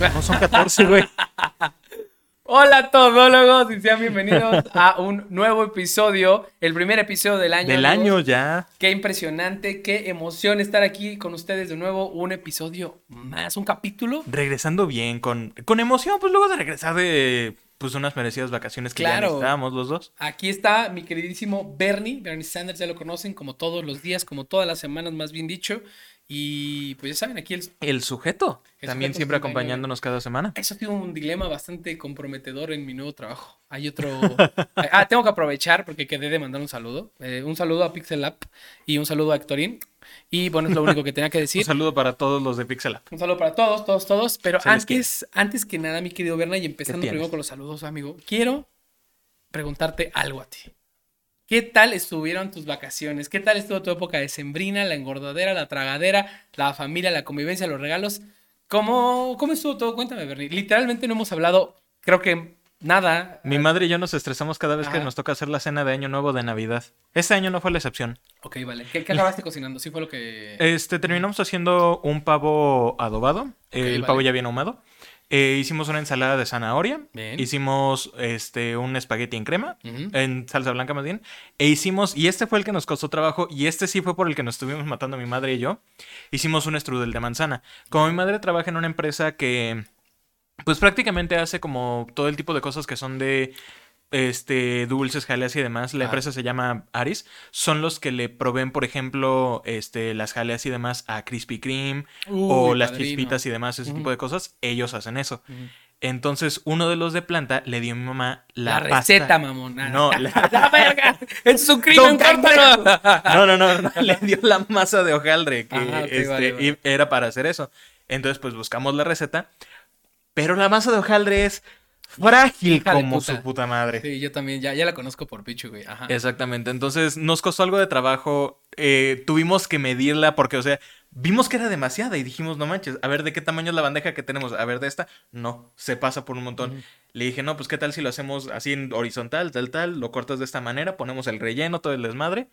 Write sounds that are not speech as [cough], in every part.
[laughs] No son 14, güey. Hola todólogos y sean bienvenidos a un nuevo episodio, el primer episodio del año. Del amigos. año ya. Qué impresionante, qué emoción estar aquí con ustedes de nuevo, un episodio más, un capítulo. Regresando bien, con, con emoción, pues luego de regresar de pues unas merecidas vacaciones que ya necesitábamos los dos. Aquí está mi queridísimo Bernie, Bernie Sanders, ya lo conocen como todos los días, como todas las semanas, más bien dicho. Y pues ya saben, aquí el... El sujeto. El también sujeto siempre acompañándonos cada semana. Eso ha sido un dilema bastante comprometedor en mi nuevo trabajo. Hay otro... [laughs] ah, tengo que aprovechar porque quedé de mandar un saludo. Eh, un saludo a Pixel App y un saludo a Hectorín. Y bueno, es lo único que tenía que [laughs] Un decir. saludo para todos los de Pixel App. Un saludo para todos, todos, todos. Pero antes, antes que nada, mi querido Berna, y empezando primero con los saludos, amigo, quiero preguntarte algo a ti. ¿Qué tal estuvieron tus vacaciones? ¿Qué tal estuvo tu época de sembrina, la engordadera, la tragadera, la familia, la convivencia, los regalos? ¿Cómo, cómo estuvo todo? Cuéntame, Bernie. Literalmente no hemos hablado, creo que nada. Mi madre y yo nos estresamos cada vez que nos toca hacer la cena de Año Nuevo de Navidad. Este año no fue la excepción. Ok, vale. ¿Qué, qué acabaste cocinando? Sí fue lo que... Este, terminamos haciendo un pavo adobado. el vale. pavo ya bien ahumado. Eh, hicimos una ensalada de zanahoria. Bien. Hicimos este, un espagueti en crema. En salsa blanca más bien. E hicimos, y este fue el que nos costó trabajo, y este sí fue por el que nos estuvimos matando mi madre y yo. Hicimos un strudel de manzana. Como mi madre trabaja en una empresa que, pues prácticamente hace como todo el tipo de cosas que son de este dulces, jaleas y demás. La Ah. empresa se llama Aris. Son los que le proveen, por ejemplo, este, las jaleas y demás a Krispy Kreme o Uy, las padrino. chispitas y demás, ese tipo de cosas. Ellos hacen eso. Entonces, uno de los de planta le dio a mi mamá la, La, pasta- receta, mamón. Ah, No, la- [laughs] ¡La verga! ¡Es un crimen! No, no, no, no, le dio la masa de hojaldre que Ajá, este, vale, vale. y era para hacer eso. Entonces, pues buscamos la receta, pero la masa de hojaldre es frágil Hija como puta. su puta madre. Sí, yo también, ya, ya la conozco por Pichu, güey. Ajá. Exactamente, entonces nos costó algo de trabajo, eh, tuvimos que medirla porque, o sea, vimos que era demasiada y dijimos, no manches, a ver de qué tamaño es la bandeja que tenemos, a ver de esta, no, se pasa por un montón. Le dije, no, pues qué tal si lo hacemos así en horizontal, tal, tal, lo cortas de esta manera, ponemos el relleno, todo el desmadre.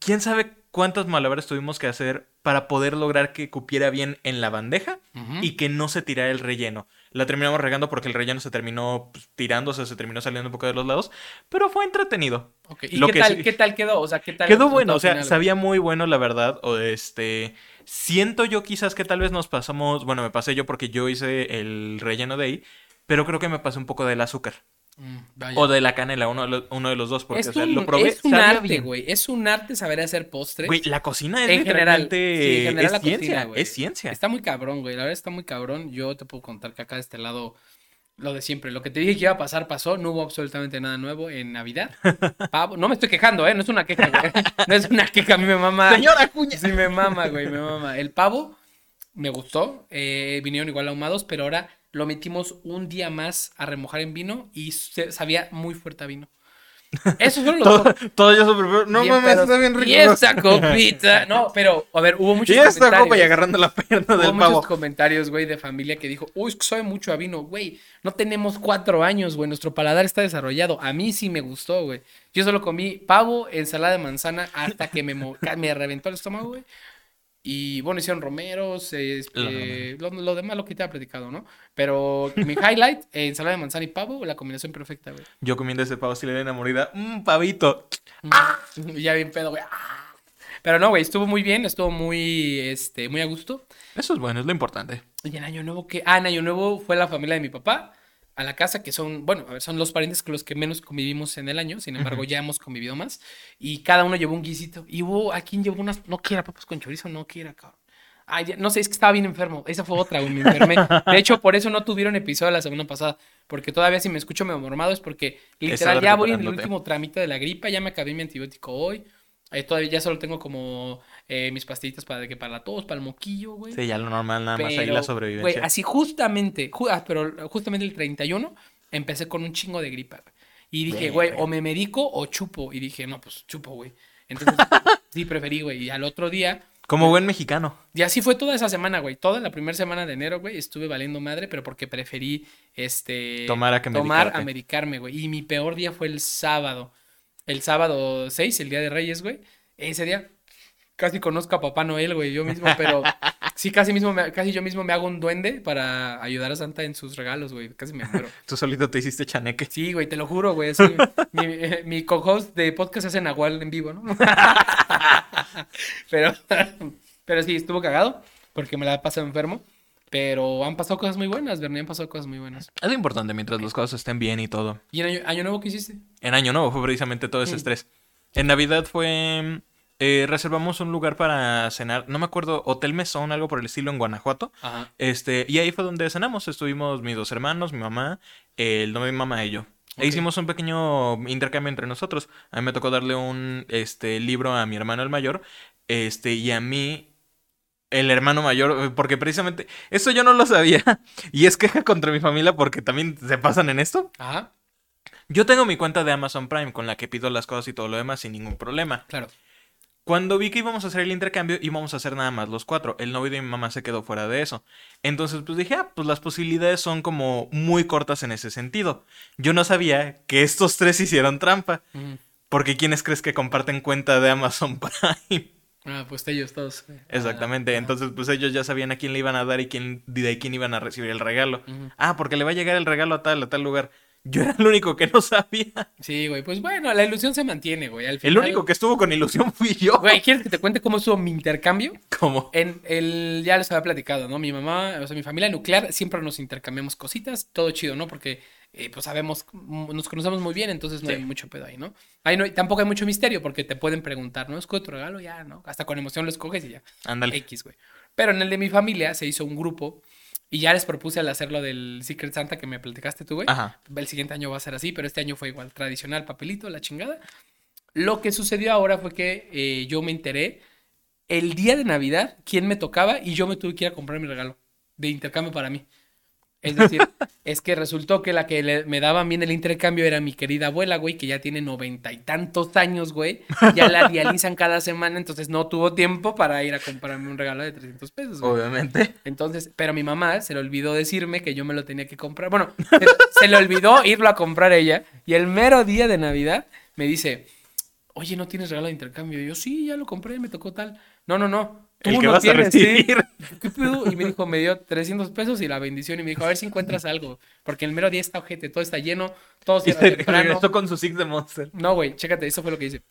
¿Quién sabe cuántos malabares tuvimos que hacer para poder lograr que cupiera bien en la bandeja y que no se tirara el relleno? La terminamos regando porque el relleno se terminó pues, tirándose, se terminó saliendo un poco de los lados, pero fue entretenido. ¿Y Lo qué que tal, sí- qué tal quedó? O sea, ¿qué tal Quedó bueno, o sea, final, sabía muy bueno, la verdad. O este. Siento yo quizás que tal vez nos pasamos. Bueno, me pasé yo porque yo hice el relleno de ahí. Pero creo que me pasé un poco del azúcar. Mm, vaya. O de la canela, uno de los, uno de los dos. Porque, es, o sea, un, lo probé. es un arte, bien. güey. Es un arte saber hacer postres. Güey, la cocina es en general, literalmente. sí, en general es la ciencia. cocina, güey. es ciencia. Está muy cabrón, güey. La verdad está muy cabrón. Yo te puedo contar que acá de este lado, lo de siempre. Lo que te dije que iba a pasar, pasó. No hubo absolutamente nada nuevo en Navidad. [laughs] Pavo. No me estoy quejando, ¿eh? No es una queja, güey. No es una queja. A mí me mama. Señora Cuña. Sí, me mama, güey, me mama. El pavo me gustó. eh, vinieron igual ahumados, pero ahora lo metimos un día más a remojar en vino y se- sabía muy fuerte a vino. [laughs] Esos fueron los Todo, todo yo super. No Bien mames, está bien rico. Y esta [laughs] copita. No, pero, a ver, hubo muchos Y esta comentarios. copa y agarrando la pierna Hubo del muchos pavo. comentarios, güey, de familia que dijo, uy, es que sabe mucho a vino, güey. No tenemos cuatro años, güey. Nuestro paladar está desarrollado. A mí sí me gustó, güey. Yo solo comí pavo, ensalada de manzana, hasta que me, [laughs] me reventó el estómago, güey. Y bueno, hicieron romeros, eh, eh, lo, lo demás lo que te había platicado, ¿no? Pero mi highlight, eh, [laughs] ensalada de manzana y pavo, la combinación perfecta, güey. Yo comiendo ese pavo, si le doy mordida. Mmm, pavito. Y [laughs] ya bien pedo, güey. ¡Ah! Pero no, güey, estuvo muy bien, estuvo muy, este, muy a gusto. Eso es bueno, es lo importante. Y en Año Nuevo, que Ah, en Año Nuevo fue la familia de mi papá a la casa, que son, bueno, a ver, son los parientes con los que menos convivimos en el año, sin embargo, ya hemos convivido más. Y cada uno llevó un guisito. Y hubo, ¿a quién llevó unas? No quiera papas con chorizo, no quiera, cabrón. Ay, ya- no sé, es que estaba bien enfermo. Esa fue otra, me enfermé. De hecho, por eso no tuvieron episodio la semana pasada. Porque todavía si me escucho medio mormado es porque literal ya voy en el último trámite de la gripa, ya me acabé mi antibiótico hoy. Eh, todavía ya solo tengo como eh, mis pastillitas para, que para la tos, para el moquillo, güey. Sí, ya lo normal, nada más ahí la Güey, sobrevivencia. así justamente, ju- ah, pero justamente el 31 empecé con un chingo de gripa. güey. Y dije, güey, o me medico o chupo. Y dije, no, pues chupo, güey. Entonces, [laughs] sí, preferí, güey. Y al otro día, Como buen mexicano. y así fue toda esa semana, güey. Toda la primera semana de enero, güey, estuve valiendo madre, pero porque preferí, este... Tomar a que Tomar medicarte. a medicarme, güey. Y mi peor día fue el sábado. El sábado 6, el día de Reyes, güey. Ese día casi conozco a Papá Noel, güey, yo mismo, pero [laughs] Sí, casi, mismo me- casi yo mismo me hago un duende para ayudar a Santa en sus regalos, güey. Casi me muero. [laughs] Tú solito te hiciste chaneque. Sí, güey, te lo juro, güey. así, [laughs] mi, eh, mi co-host de podcast hace Nahual en vivo, ¿no? pero, pero sí, estuvo cagado porque me la pasado enfermo. Pero han pasado cosas muy buenas, Bernie, han pasado cosas muy buenas. Es lo importante mientras las cosas estén bien y todo. ¿Y en año, año nuevo qué hiciste? En Año Nuevo fue precisamente todo ese Mm. estrés. En Navidad fue... eh, reservamos un lugar para cenar, no me acuerdo, Hotel Mesón, algo por el estilo en Guanajuato. Ajá. Este, y ahí fue donde cenamos. Estuvimos mis dos hermanos, mi mamá, el novio de mi mamá y yo. E hicimos un pequeño intercambio entre nosotros. A mí me tocó darle un este, libro a mi hermano el mayor. Este, y a mí, el hermano mayor, eh, porque precisamente, eso yo no lo sabía. [laughs] Y es queja contra mi familia porque también se pasan en esto. Ajá, Yo tengo mi cuenta de Amazon Prime con la que pido las cosas y todo lo demás sin ningún problema. claro. Cuando vi que íbamos a hacer el intercambio, íbamos a hacer nada más los cuatro. El novio de mi mamá se quedó fuera de eso. Entonces, pues dije, ah, pues las posibilidades son como muy cortas en ese sentido. Yo no sabía que estos tres hicieron trampa. Ujú. Porque ¿quiénes crees que comparten cuenta de Amazon [laughs] Prime? Ah, pues ellos todos. Exactamente. Ah, Entonces, pues ellos ya sabían a quién le iban a dar y quién, de quién iban a recibir el regalo. Ah, porque le va a llegar el regalo a tal, a tal lugar. Yo era el único que no sabía. Sí, güey, pues bueno, la ilusión se mantiene, güey. Al El único que estuvo con ilusión fui yo. Güey, ¿quieres que te cuente cómo estuvo mi intercambio? Como. En el, ya les había platicado, ¿no? Mi mamá, o sea, mi familia nuclear, siempre nos intercambiamos cositas, todo chido, ¿no? Porque, eh, pues sabemos, mm, nos conocemos muy bien, entonces no Sí. hay mucho pedo ahí, ¿no? Ahí no tampoco hay mucho misterio, porque te pueden preguntar, ¿no? ¿Escoge tu regalo? Ya, ¿no? Hasta con emoción lo escoges y ya. Ándale. X, güey. Pero en el de mi familia se hizo un grupo y ya les propuse al hacerlo del Secret Santa que me platicaste tú, güey. Ajá. El siguiente año va a ser así, pero este año fue igual, tradicional, papelito, la chingada. Lo que sucedió ahora fue que eh, yo me enteré el día de Navidad quién me tocaba y yo me tuve que ir a comprar mi regalo de intercambio para mí. Es decir, [laughs] es que resultó que la que le- me daba bien el intercambio era mi querida abuela, güey, que ya tiene noventa y tantos años, güey. Ya la [laughs] dializan cada semana, entonces no tuvo tiempo para ir a comprarme un regalo de 300 pesos, güey. Obviamente. Entonces, pero a mi mamá se le olvidó decirme que yo me lo tenía que comprar. Bueno, se, se le olvidó irlo a comprar ella. Y el mero día de Navidad me dice, oye, ¿no tienes regalo de intercambio? Y yo, sí, ya lo compré, me tocó tal. No, no, no. El que no vas a tienes, sí". recibir. [laughs] ¿Qué pedo? Y me dijo, me dio 300 pesos y la bendición. Y me dijo, a ver si encuentras algo. Porque el mero día está ojete, todo está lleno, todo se regresó con su Six de Monster. No, güey, chécate, eso fue lo que hice.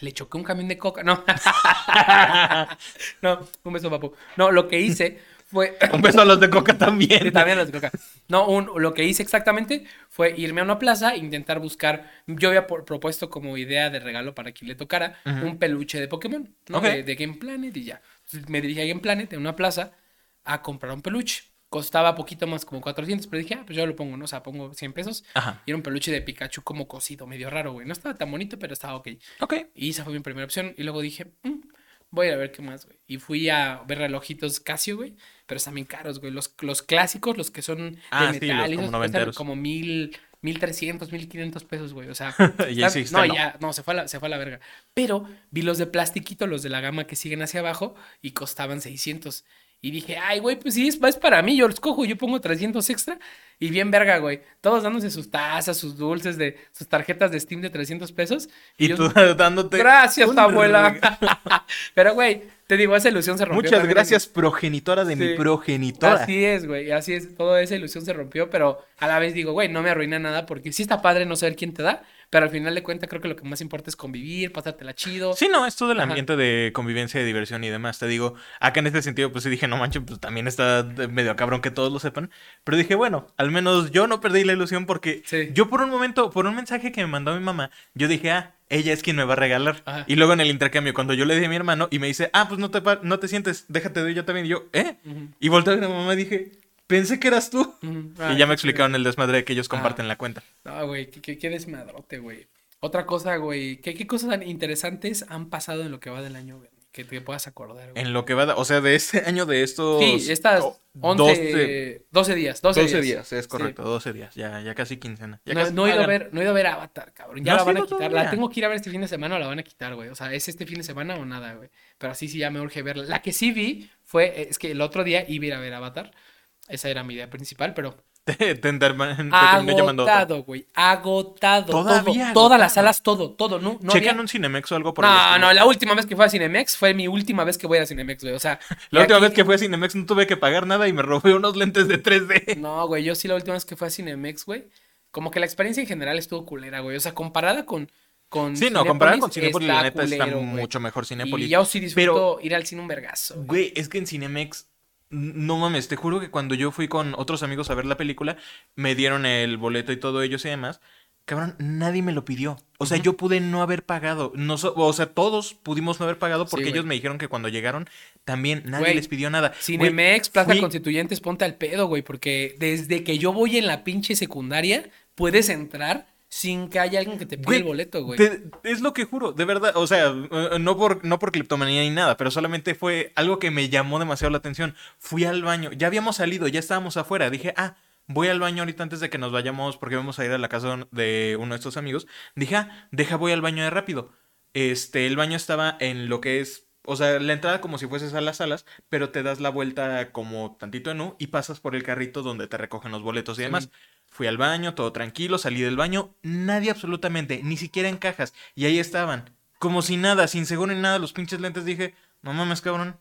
Le choqué un camión de coca. No. [laughs] no, un beso, papu. No, lo que hice fue. [laughs] Un beso a los de Coca Sí, también. también las de coca. No, un- lo que hice exactamente fue irme a una plaza e intentar buscar. Yo había por- propuesto como idea de regalo para quien le tocara un peluche de Pokémon, ¿no? De Game Planet y ya. Me dirigí a Game Planet en una plaza a comprar un peluche. Costaba poquito más, como 400, pero dije, ah, pues yo lo pongo, ¿no? O sea, pongo 100 pesos. Ajá. Y era un peluche de Pikachu como cosido, medio raro, güey. No estaba tan bonito, pero estaba ok. Ok. Y esa fue mi primera opción. Y luego dije, "Mm, voy a ver qué más, güey. Y fui a ver relojitos Casio, güey. Pero están bien caros, güey. Los, los clásicos, los que son de Ah, sí, metal, los y como esos noventeros. como mil, mil trescientos, mil quinientos pesos, güey. O sea, Y ahí están- sí no, ya, no, se fue, a la, se fue a la verga. Pero vi los de plastiquito, los de la gama que siguen hacia abajo, y costaban 600. Y dije, ay, güey, pues sí, es, es para mí, yo los cojo, yo pongo 300 extra y bien verga, güey. Todos dándose sus tazas, sus dulces, de sus tarjetas de Steam de 300 pesos. Y yo- tú [laughs] dándote. Gracias, un abuela. [laughs] Pero, güey, te digo, esa ilusión se rompió. Muchas gracias, progenitora de mi progenitora. Así es, güey, así es. Toda esa ilusión se rompió, pero a la vez digo, güey, no me arruina nada porque sí está padre no saber quién te da, pero al final de cuentas creo que lo que más importa es convivir, pasártela chido. Sí, no, es todo el Ajá. ambiente de convivencia, de diversión y demás. Te digo, acá en este sentido, pues sí dije, no manches, pues también está medio cabrón que todos lo sepan. Pero dije, bueno, al menos yo no perdí la ilusión porque Sí. yo por un momento, por un mensaje que me mandó mi mamá, yo dije, ah, ella es quien me va a regalar. Ajá. Y luego en el intercambio, cuando yo le di a mi hermano y me dice, ah, pues no te, no te sientes, déjate doy yo también. Y yo, ¿eh? Ujú, Y volteé a mi mamá y dije, pensé que eras tú. y Ay, ya me explicaron el desmadre de que ellos comparten la cuenta. No, güey, qué, qué, qué desmadrote, güey. Otra cosa, güey, ¿qué, qué cosas tan interesantes han pasado en lo que va del año, güey? Que te puedas acordar, güey. En lo que va, o sea, de este [laughs] año de estos... Sí, estas oh, 11, 12 días, 12, 12 días. días, es Sí. correcto, 12 días, ya, ya casi quincena. Ya No, casi no he ido a ver, no he ido a ver Avatar, cabrón. Ya ¿No la van a quitar. La todavía? tengo que ir a ver este fin de semana o la van a quitar, güey. O sea, ¿es este fin de semana o nada, güey? Pero así sí ya me urge verla. La que sí vi fue, es que el otro día iba a ir a ver Avatar. Esa era mi idea principal, pero [laughs] te, te. Agotado, güey. Agotado. Todavía todo. Todas las salas, todo, todo. No, no Chequen había- un Cinemex o algo por el No, no, la última vez que fui a Cinemex fue mi última vez que voy a Cinemex, güey. O sea, [laughs] La última aquí- vez que fui a Cinemex no tuve que pagar nada y me robé unos lentes de 3D. [laughs] No, güey, yo sí la última vez que fui a Cinemex, güey. Como que la experiencia en general estuvo culera, güey. O sea, comparada con. con Sí, no, comparado con Cinepolis, la neta está mucho mejor Cinepolis. Y yo sí Pero, disfruto ir al cine un vergazo. güey. es que en Cinemex, no mames, te juro que cuando yo fui con otros amigos a ver la película, me dieron el boleto y todo ellos y demás. Cabrón, nadie me lo pidió. O sea, yo pude no haber pagado. No so- o sea, todos pudimos no haber pagado porque ellos me dijeron que cuando llegaron también nadie Güey, les pidió nada. Cinemex, Plaza fui- Constituyentes, ponte al pedo, güey. Porque desde que yo voy en la pinche secundaria, puedes entrar sin que haya alguien que te pida Güey, el boleto, güey. te- es lo que juro, de verdad. O sea, eh, no por, no por cleptomanía ni nada, pero solamente fue algo que me llamó demasiado la atención. Fui al baño, ya habíamos salido, ya estábamos afuera. Dije, ah, voy al baño ahorita antes de que nos vayamos, porque vamos a ir a la casa de uno de estos amigos. Dije, ah, deja, voy al baño de rápido. Este, el baño estaba en lo que es. O sea, la entrada como si fueses a las salas, pero te das la vuelta como tantito en U y pasas por el carrito donde te recogen los boletos y Sí. Fui al baño, todo tranquilo, salí del baño, nadie absolutamente, ni siquiera en cajas. Y ahí estaban, como si nada, sin seguro ni nada, los pinches lentes. Dije, no mames, cabrón.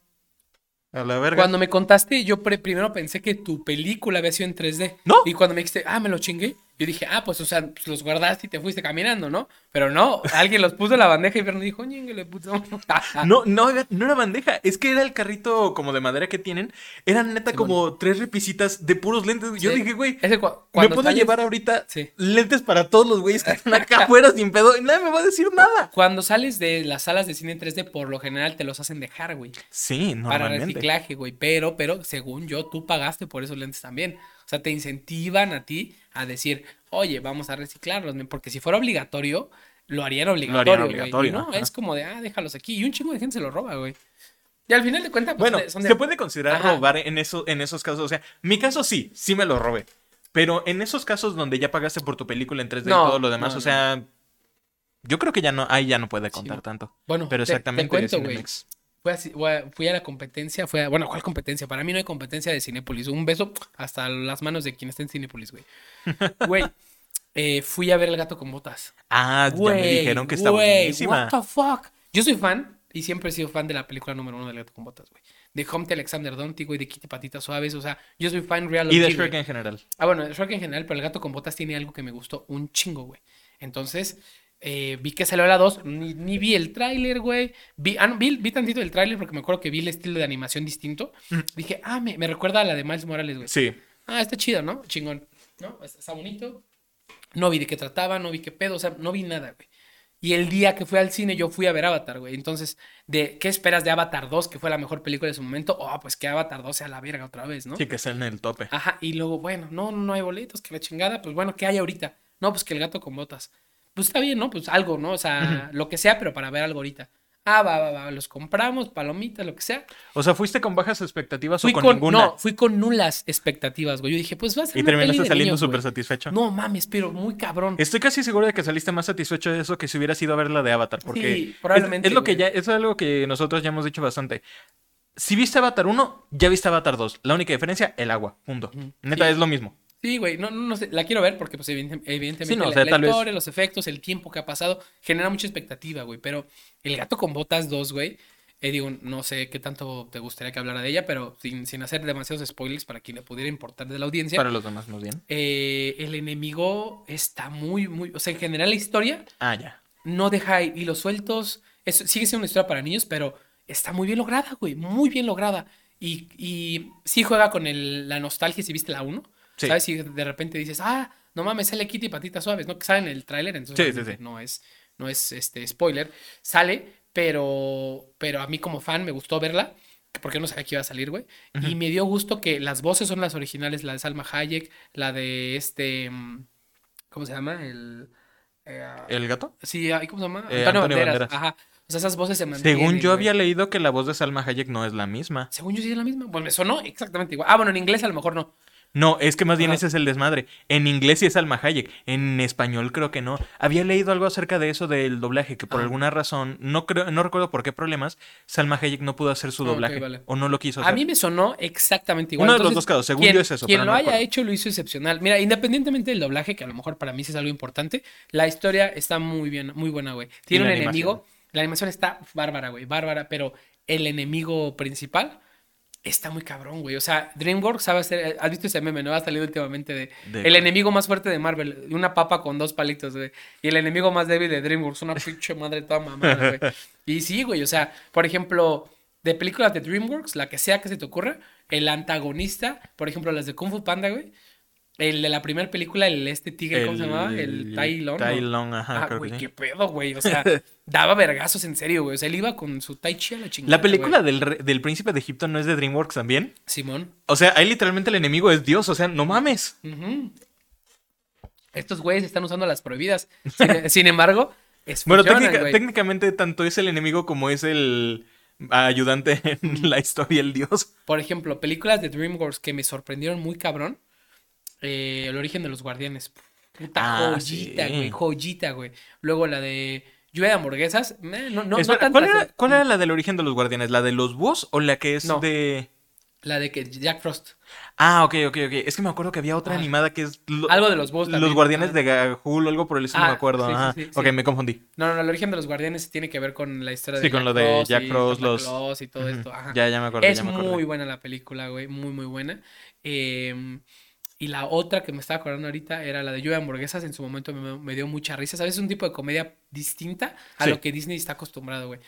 A la verga. Cuando me contaste, yo primero pensé que tu película había sido en 3D. No. Y cuando me dijiste, ah, me lo chingué, yo dije, ah, pues, o sea, pues los guardaste y te fuiste caminando, ¿no? Pero no, alguien los puso en la bandeja y Fernando dijo, le puso. [laughs] No, no, no era bandeja, es que era el carrito como de madera que tienen. Eran neta como tres repisitas de puros lentes. Yo Sí. dije, güey, ¿me puedo sales- llevar ahorita Sí. lentes para todos los güeyes que están acá [laughs] afuera sin pedo? Y nadie me va a decir nada. Cuando sales de las salas de cine en 3D, por lo general te los hacen dejar, güey. Sí, Para normalmente. reciclaje, güey. Pero, pero, según yo, tú pagaste por esos lentes también. O sea, te incentivan a ti a decir, oye, vamos a reciclarlos, men", porque si fuera obligatorio, lo harían obligatorio, güey. obligatorio, Y no, ajá. es como de, ah, déjalos aquí. Y un chingo de gente se lo roba, güey. Y al final de cuentas, pues, Bueno, son de- se puede considerar Ajá. robar en, eso, en esos casos. O sea, mi caso sí, sí me lo robé. Pero en esos casos donde ya pagaste por tu película en 3D No, y todo lo demás, no, o sea, yo creo que ya no, ahí ya no puede contar Sí. tanto. Bueno, Pero te- te exactamente cuento, güey. Fui a, fui la competencia, fue a- bueno, ¿cuál competencia? Para mí no hay competencia de Cinépolis. Un beso hasta las manos de quien esté en Cinépolis, güey. [laughs] Güey, eh, fui a ver El gato con botas. Ah, ya me Güey, dijeron que está güey, buenísima. What the fuck? Yo soy fan y siempre he sido fan de la película número uno del gato con botas, güey. De Humpty Alexander Donty, güey, de Kitty Patitas Suaves. O sea, yo soy fan real Y de Shrek güey. en general. Ah, bueno, de Shrek en general, pero el gato con botas tiene algo que me gustó un chingo, güey. Entonces, eh, vi que salió la 2, ni, ni vi el tráiler, güey. Vi, ah, no, vi, vi tantito el tráiler porque me acuerdo que vi el estilo de animación distinto. Dije, ah, me, me recuerda a la de Miles Morales, güey. Sí. Ah, está chido, ¿no? Chingón. ¿No? Está, bonito. No vi de qué trataba, no vi qué pedo, o sea, no vi nada, güey. Y el día que fui al cine, yo fui a ver Avatar, güey. Entonces, de ¿qué esperas de Avatar 2, que fue la mejor película de su momento? Oh, pues que Avatar 2 sea la verga otra vez, ¿no? Sí, que está en el tope. Ajá, y luego, bueno, no, no hay boletos, que la chingada, pues bueno, ¿qué hay ahorita? No, pues que el gato con botas. Pues está bien, ¿no? Pues algo, ¿no? O sea, lo que sea, pero para ver algo ahorita. Ah, va, va, va, los compramos, palomitas, lo que sea. O sea, ¿fuiste con bajas expectativas Fui o con, con, ninguna? no, fui con nulas expectativas, güey. Yo dije, pues va a y terminaste saliendo súper satisfecho. No mames, pero muy cabrón. Estoy casi seguro de que saliste más satisfecho de eso que si hubieras ido a ver la de Avatar. Porque Sí, probablemente, Es, lo que ya, es algo que nosotros ya hemos dicho bastante. Si viste Avatar 1, ya viste Avatar 2. La única diferencia, el agua. Punto. Neta, Sí. es lo mismo. Sí, güey, no, no, no sé, la quiero ver porque pues evidente- evidentemente Sí, no, o la, sea, la tal vez- historia, los efectos, el tiempo que ha pasado, genera mucha expectativa, güey, pero El gato con botas 2, güey, eh, digo, no sé qué tanto te gustaría que hablara de ella, pero sin, sin hacer demasiados spoilers para quien le pudiera importar de la audiencia, Para los demás, más bien. eh, el enemigo está muy, muy, o sea, en general la historia Ah, ya. no deja hilos sueltos. Es, sigue siendo una historia para niños, pero está muy bien lograda, güey. Muy bien lograda. Y, y sí juega con el- la nostalgia si viste la 1. Sí. ¿Sabes? Si de repente dices, ah, no mames, sale Kitty Patitas Suaves, ¿no? Que sale en el tráiler, entonces Sí, sí, no es, no es este spoiler. Sale, pero, pero a mí como fan me gustó verla. Porque no sabía que iba a salir, güey. Y me dio gusto que las voces son las originales, la de Salma Hayek, la de este. mm, ¿Cómo se llama? El. eh, ¿El gato? Sí, ¿cómo se llama? Eh, Antonio, Antonio Banderas. Banderas. Ajá. O sea, esas voces se mantienen. Según yo güey. había leído que la voz de Salma Hayek no es la misma. Según yo sí es la misma. Pues me sonó exactamente igual. Ah, bueno, en inglés a lo mejor no. No, es que más bien Ajá. ese es el desmadre. En inglés sí es Salma Hayek, en español creo que no. Había leído algo acerca de eso del doblaje, que por Ah. alguna razón, no creo, no recuerdo por qué problemas, Salma Hayek no pudo hacer su doblaje. vale. O no lo quiso A hacer. mí me sonó exactamente igual. Uno de los dos casos, según quien- yo es eso, Quien lo no haya recuerdo. hecho lo hizo excepcional. Mira, independientemente del doblaje, que a lo mejor para mí sí es algo importante, la historia está muy bien, muy buena, güey. Tiene un animación? enemigo. La animación está bárbara, güey, bárbara, pero el enemigo principal está muy cabrón, güey. O sea, DreamWorks sabe hacer. ¿Has visto ese meme? ¿No? Ha salido últimamente de. ¿De el enemigo más fuerte de Marvel, una papa con dos palitos, güey. Y el enemigo más débil de DreamWorks, una pinche madre toda mamada, güey. Y sí, güey, o sea, por ejemplo, de películas de DreamWorks, la que sea que se te ocurra, el antagonista, por ejemplo, las de Kung Fu Panda, güey. El de la primera película, el este tigre, ¿cómo se llamaba? El Tai Lung. ¿no? Tai Lung, ajá, Ah, creo güey, que sí. qué pedo, güey. O sea, [laughs] daba vergazos en serio, güey. O sea, él iba con su Tai Chi a la chingada. La película del, del príncipe de Egipto no es de DreamWorks también. Simón. O sea, ahí literalmente el enemigo es Dios, o sea, no mames. Estos güeyes están usando las prohibidas. Sin, [laughs] sin embargo, es Bueno, técnica- técnicamente tanto es el enemigo como es el ayudante en la historia, el Dios. Por ejemplo, películas de DreamWorks que me sorprendieron muy cabrón. Eh, el origen de los guardianes. Puta Ah, joyita, sí. güey. Joyita, güey. Luego la de lluvia de hamburguesas. eh, no, no, no Espera, ¿cuál, era, cuál era la del origen de los guardianes? ¿La de los búhos o la que es No. de...? La de que Jack Frost. Ah, ok, ok, ok. Es que me acuerdo que había otra Ah. animada que es... lo- Algo de los búhos Los también. guardianes Ah. de Gahul o algo por el estilo, Ah, me acuerdo. sí. Ok, me confundí. No, no, no, el origen de los guardianes tiene que ver con la historia de Sí, con Jack lo de Jack Frost, los- y todo esto. Ajá. Ya, ya me acordé, Es ya me muy buena la película, güey. Muy, muy buena. Eh, y la otra que me estaba acordando ahorita era la de Lluvia de Hamburguesas. En su momento me, me dio mucha risa. ¿Sabes? Es un tipo de comedia distinta a Sí. lo que Disney está acostumbrado, güey.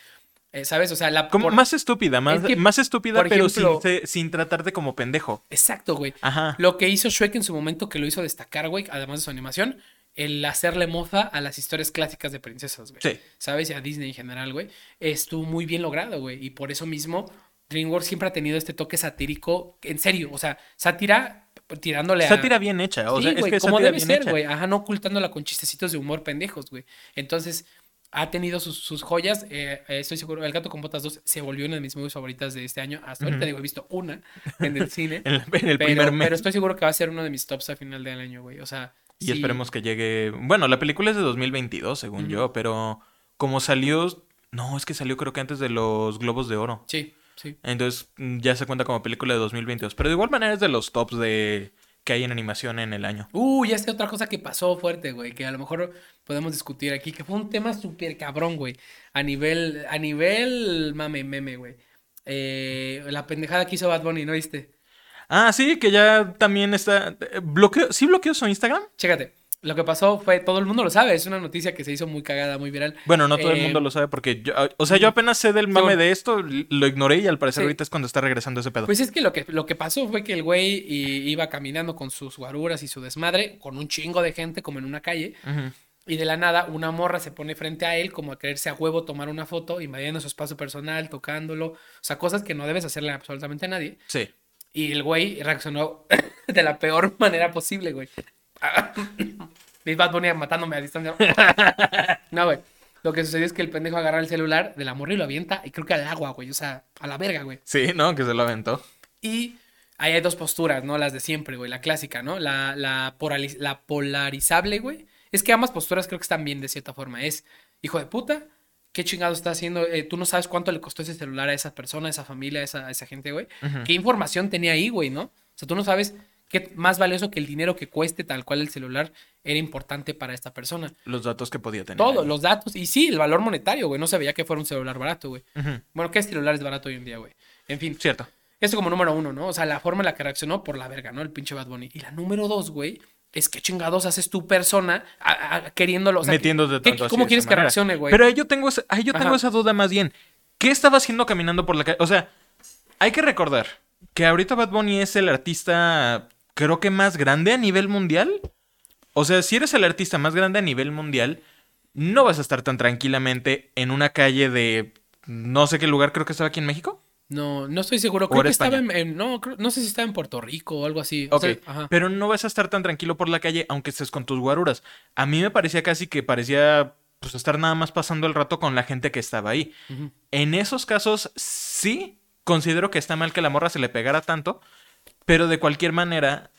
Eh, ¿Sabes? O sea, la. Como por- más estúpida, más, Es que, más estúpida, pero sin, se- sin tratarte como pendejo. Exacto, güey. Ajá. Lo que hizo Shrek en su momento, que lo hizo destacar, güey, además de su animación, el hacerle mofa a las historias clásicas de princesas, güey. Sí. ¿Sabes? Y a Disney en general, güey. Estuvo muy bien logrado, güey. Y por eso mismo, DreamWorks siempre ha tenido este toque satírico, en serio, o sea, sátira tirándole a... Sátira bien hecha. O Sí, sea, es güey, que es como sátira debe bien ser, güey. Ajá, no ocultándola con chistecitos de humor pendejos, güey. Entonces, ha tenido sus, sus joyas. eh, eh, estoy seguro, El Gato con Botas 2 se volvió una de mis movies favoritas de este año. Hasta ahorita, Ujú. digo, he visto una en el cine. [laughs] En, la- en el pero, primer mes. pero estoy seguro que va a ser uno de mis tops a final del año, güey. O sea, Y sí. esperemos que llegue. Bueno, la película es de 2022, según yo, pero como salió. No, es que salió creo que antes de los Globos de Oro. Sí, sí. Entonces mm, ya se cuenta como película de 2022. Pero de igual manera es de los tops de que hay en animación en el año. Uh, ya sé otra cosa que pasó fuerte, güey, que a lo mejor podemos discutir aquí, que fue un tema súper cabrón, güey. A nivel, a nivel mame, meme, güey. Eh, la pendejada que hizo Bad Bunny, ¿no viste? Ah, sí, que ya también está. eh, Bloqueo, ¿Sí bloqueó su Instagram? Chécate, lo que pasó fue, todo el mundo lo sabe, es una noticia que se hizo muy cagada, muy viral. Bueno, no todo el Eh, mundo lo sabe porque yo, ah, o sea, yo apenas sé del mame de esto, lo ignoré y al parecer Sí. ahorita es cuando está regresando ese pedo. Pues es que lo que, lo que pasó fue que el güey iba caminando con sus guaruras y su desmadre, con un chingo de gente como en una calle, y de la nada una morra se pone frente a él como a quererse a huevo tomar una foto, invadiendo su espacio personal, tocándolo, o sea, cosas que no debes hacerle absolutamente a nadie. Sí. Y el güey reaccionó [coughs] de la peor [laughs] manera posible, güey. [laughs] Mi Bad Bunny matándome a distancia. [laughs] No, güey. Lo que sucedió es que el pendejo agarra el celular de la morra y lo avienta, y creo que al agua, güey. O sea, a la verga, güey. Sí, ¿no? Que se lo aventó. Y ahí hay dos posturas, ¿no? Las de siempre, güey. La clásica, ¿no? La, la, polarizable, güey. Es que ambas posturas creo que están bien de cierta forma. Es, hijo de puta, ¿qué chingado está haciendo? Eh, tú no sabes cuánto le costó ese celular a esa persona, a esa familia, a esa, a esa gente, güey. ¿Qué información tenía ahí, güey, no? O sea, tú no sabes qué más valioso que el dinero que cueste tal cual el celular era importante para esta persona. Los datos que podía tener. Todo, ahí. los datos. Y sí, el valor monetario, güey. No se veía que fuera un celular barato, güey. Bueno, ¿qué celular es barato hoy en día, güey? En fin. Cierto. Esto como número uno, ¿no? O sea, la forma en la que reaccionó por la verga, ¿no? El pinche Bad Bunny. Y la número dos, güey, es que chingados haces tu persona a- a- queriéndolo. O sea, Metiéndote ¿qué- tanto así ¿Cómo quieres que manera. reaccione, güey? Pero ahí yo tengo, esa, ahí yo tengo Ajá. esa duda más bien. ¿Qué estaba haciendo caminando por la calle? O sea, hay que recordar que ahorita Bad Bunny es el artista, creo que más grande a nivel mundial. O sea, si eres el artista más grande a nivel mundial, no vas a estar tan tranquilamente en una calle de no sé qué lugar, creo que estaba aquí en México. No, no estoy seguro. ¿O Creo que estaba en, no, creo- no sé si estaba en Puerto Rico o algo así. O Ok, sea, ajá. pero no vas a estar tan tranquilo por la calle aunque estés con tus guaruras. A mí me parecía casi que parecía pues estar nada más pasando el rato con la gente que estaba ahí. En esos casos sí considero que está mal que la morra se le pegara tanto, pero de cualquier manera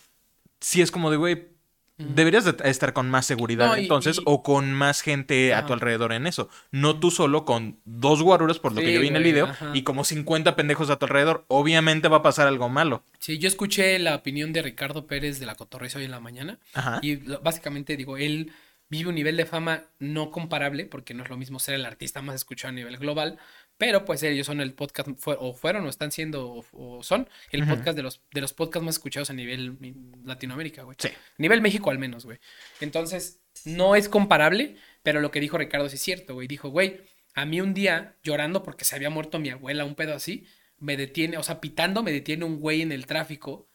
sí es como de, güey, deberías de estar con más seguridad No, y- entonces y- o con más gente a tu alrededor en eso. No tú solo con dos guaruras, por lo que yo vi en el video, ajá. y como 50 pendejos a tu alrededor. Obviamente va a pasar algo malo. Sí, yo escuché la opinión de Ricardo Pérez de la Cotorreza hoy en la mañana. Ajá. Y básicamente digo, él vive un nivel de fama no comparable, porque no es lo mismo ser el artista más escuchado a nivel global, pero pues ellos son el podcast, fue- o fueron, o están siendo, o, o son el Ujú. podcast de los, de los podcasts más escuchados a nivel Latinoamérica, güey. Sí. Nivel México al menos, güey. Entonces, no es comparable, pero lo que dijo Ricardo sí es cierto, güey. Dijo, güey, a mí un día, llorando porque se había muerto mi abuela, un pedo así, me detiene, o sea, pitando, me detiene un güey en el tráfico.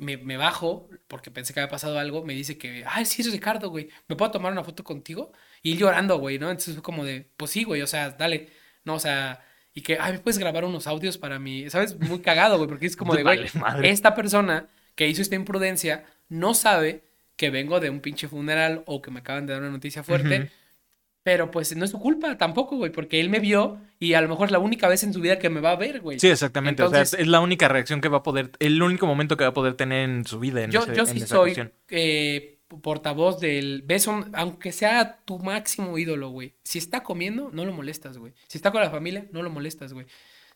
Me, me bajo porque pensé que había pasado algo. Me dice que, ay, sí, es Ricardo, güey. ¿Me puedo tomar una foto contigo? Y llorando, güey, ¿no? Entonces fue como de, pues sí, güey, o sea, dale. No, o sea, y que, ay, ¿me puedes grabar unos audios para mí? ¿Sabes? Muy cagado, güey, porque es como de, [laughs] güey, Vale, esta persona que hizo esta imprudencia no sabe que vengo de un pinche funeral o que me acaban de dar una noticia fuerte. Pero pues no es su culpa tampoco, güey, porque él me vio y a lo mejor es la única vez en su vida que me va a ver, güey. Sí, exactamente. o Entonces- sea, es la única reacción que va a poder, el único momento que va a poder tener en su vida. En yo, ese- yo en sí esa soy cuestión. eh, portavoz del beso, aunque sea tu máximo ídolo, güey. Si está comiendo, no lo molestas, güey. Si está con la familia, no lo molestas, güey.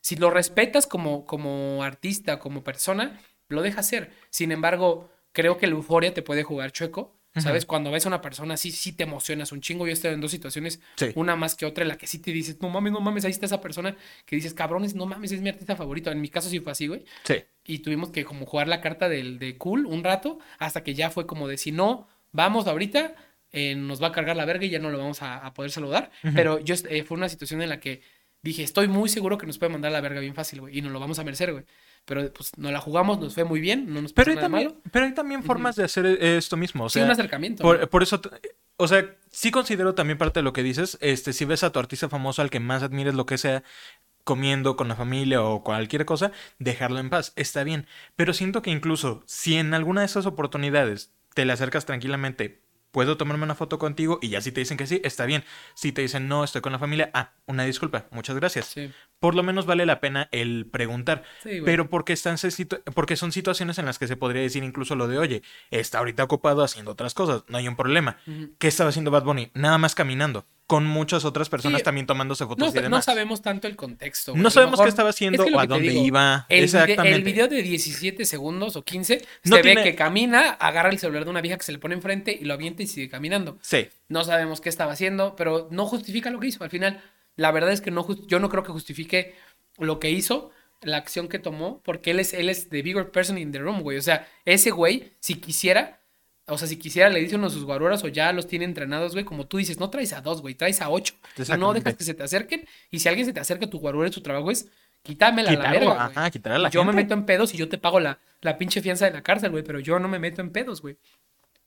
Si lo respetas como, como artista, como persona, lo dejas ser. Sin embargo, creo que la euforia te puede jugar chueco. ¿Sabes? Cuando ves a una persona así, sí te emocionas un chingo. Yo estado en dos situaciones, Sí. una más que otra, en la que sí te dices, no mames, no mames, ahí está esa persona que dices, cabrones, no mames, es mi artista favorito. En mi caso sí fue así, güey Sí. Y tuvimos que como jugar la carta del de cool un rato hasta que ya fue como de si no vamos ahorita eh, nos va a cargar la verga y ya no lo vamos a, a poder saludar pero yo eh, fue una situación en la que dije estoy muy seguro que nos puede mandar la verga bien fácil güey y nos lo vamos a merecer güey pero pues nos la jugamos nos fue muy bien no nos pasó Pero hay, nada también, malo. pero hay también formas de hacer eh, esto mismo. O sí sea, un acercamiento Por, por eso, o sea, sí considero también parte de lo que dices, este, si ves a tu artista famoso al que más admires, lo que sea, comiendo con la familia o cualquier cosa, dejarlo en paz, está bien. Pero siento que incluso si en alguna de esas oportunidades te le acercas tranquilamente, puedo tomarme una foto contigo y ya si te dicen que sí, está bien. Si te dicen no, estoy con la familia, ah, una disculpa, muchas gracias. sí Por lo menos vale la pena el preguntar. Sí, pero porque, están, porque son situaciones en las que se podría decir incluso lo de, oye, está ahorita ocupado haciendo otras cosas, no hay un problema. ¿Qué estaba haciendo Bad Bunny? Nada más caminando, con muchas otras personas Sí, también tomándose no, fotos y sa- demás. no sabemos tanto el contexto güey. No sabemos qué estaba es haciendo que o a dónde digo, iba. El, Exactamente. el video de 17 segundos o 15 No se tiene- ve que camina, agarra el celular de una vieja que se le pone enfrente y lo avienta y sigue caminando. Sí, No sabemos qué estaba haciendo, pero no justifica lo que hizo. Al final, la verdad es que no yo no creo que justifique lo que hizo, la acción que tomó, porque él es, él es the bigger person in the room, güey. O sea, ese güey, si quisiera, o sea, si quisiera, le dice uno de sus guaruras o ya los tiene entrenados, güey. Como tú dices, no traes a dos, güey, traes a ocho. No dejas que se te acerquen. Y si alguien se te acerca, tu guarura, tu trabajo es quítame la verga, ajá, quitar a la yo me meto en pedos y yo te pago la, la pinche fianza de la cárcel, güey, pero yo no me meto en pedos, güey.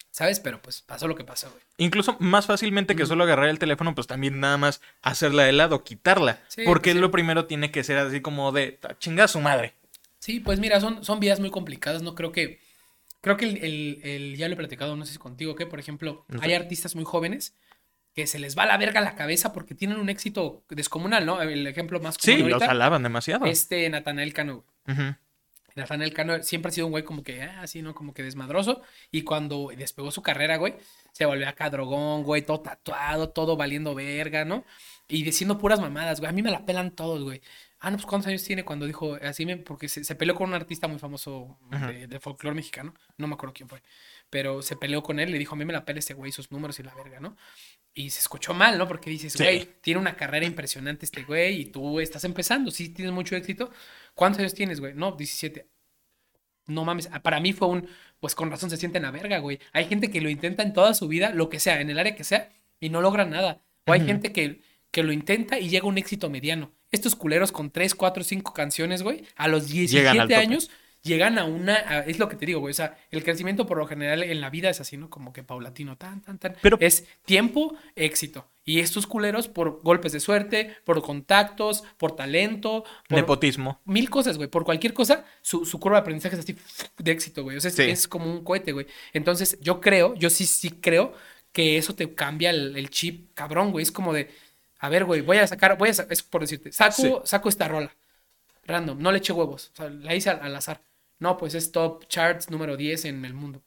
¿Sabes? Pero pues pasó lo que pasó, güey. incluso más fácilmente que solo agarrar el teléfono, pues también nada más hacerla de lado, quitarla. Sí, porque pues sí. lo primero tiene que ser así como de, chinga su madre. Sí, pues mira, son, son vías muy complicadas. No creo que. Creo que el, el- el- ya lo he platicado, no sé si contigo, que por ejemplo, hay artistas muy jóvenes que se les va la verga la cabeza porque tienen un éxito descomunal, ¿no? El ejemplo más Sí, común los ahorita, alaban demasiado. este Natanael Cano. Ujú. Natanael Cano siempre ha sido un güey como que, ah, así, ¿no? Como que desmadroso. Y cuando despegó su carrera, güey, se volvió acá drogón, güey, todo tatuado, todo valiendo verga, ¿no? Y diciendo puras mamadas, güey. A mí me la pelan todos, güey. Ah, no, pues ¿cuántos años tiene cuando dijo así? Me, porque se, se peleó con un artista muy famoso de, de folclore mexicano. No me acuerdo quién fue. Pero se peleó con él, le dijo, a mí me la pela este güey, sus números y la verga, ¿no? Y se escuchó mal, ¿no? Porque dices, Sí. güey, tiene una carrera impresionante este güey y tú estás empezando, sí tienes mucho éxito. ¿Cuántos años tienes, güey? No, 17. No mames, ah, para mí fue un, pues con razón se sienten a verga, güey. Hay gente que lo intenta en toda su vida, lo que sea, en el área que sea, y no logra nada. O hay gente que, que lo intenta y llega a un éxito mediano. Estos culeros con 3, 4, 5 canciones, güey, a los Llegan al 17 tope. años llegan a una, a- es lo que te digo, güey, o sea, el crecimiento por lo general en la vida es así, ¿no? Como que paulatino, tan, tan, tan. Pero- es tiempo, éxito. Y estos culeros por golpes de suerte, por contactos, por talento, por Nepotismo. mil cosas, güey. Por cualquier cosa, su, su curva de aprendizaje es así de éxito, güey. O sea, es, Sí. es como un cohete, güey. Entonces, yo creo, yo sí, sí creo que eso te cambia el, el chip cabrón, güey. Es como de, a ver, güey, voy a sacar, voy a, es por decirte, saco, Sí. saco esta rola. Random, no le eché huevos. O sea, la hice al, al azar. No, pues es top charts número 10 en el mundo.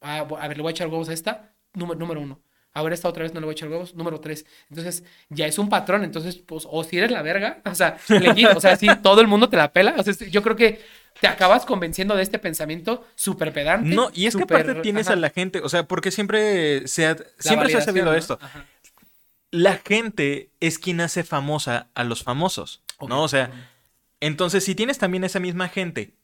Ah, a ver, le voy a echar huevos a esta, número, número uno. A ver, esta otra vez no le voy a echar huevos, número tres. Entonces, ya es un patrón. Entonces, pues, o si eres la verga, [laughs] o sea, legit, o sea, si todo el mundo te la pela. O sea, yo creo que te acabas convenciendo de este pensamiento súper pedante. No, y es que aparte tienes ajá, a la gente, o sea, porque siempre se ha, siempre se ha sabido ¿no? esto. Ajá. La gente es quien hace famosa a los famosos, ¿no? O sea, entonces si tienes también esa misma gente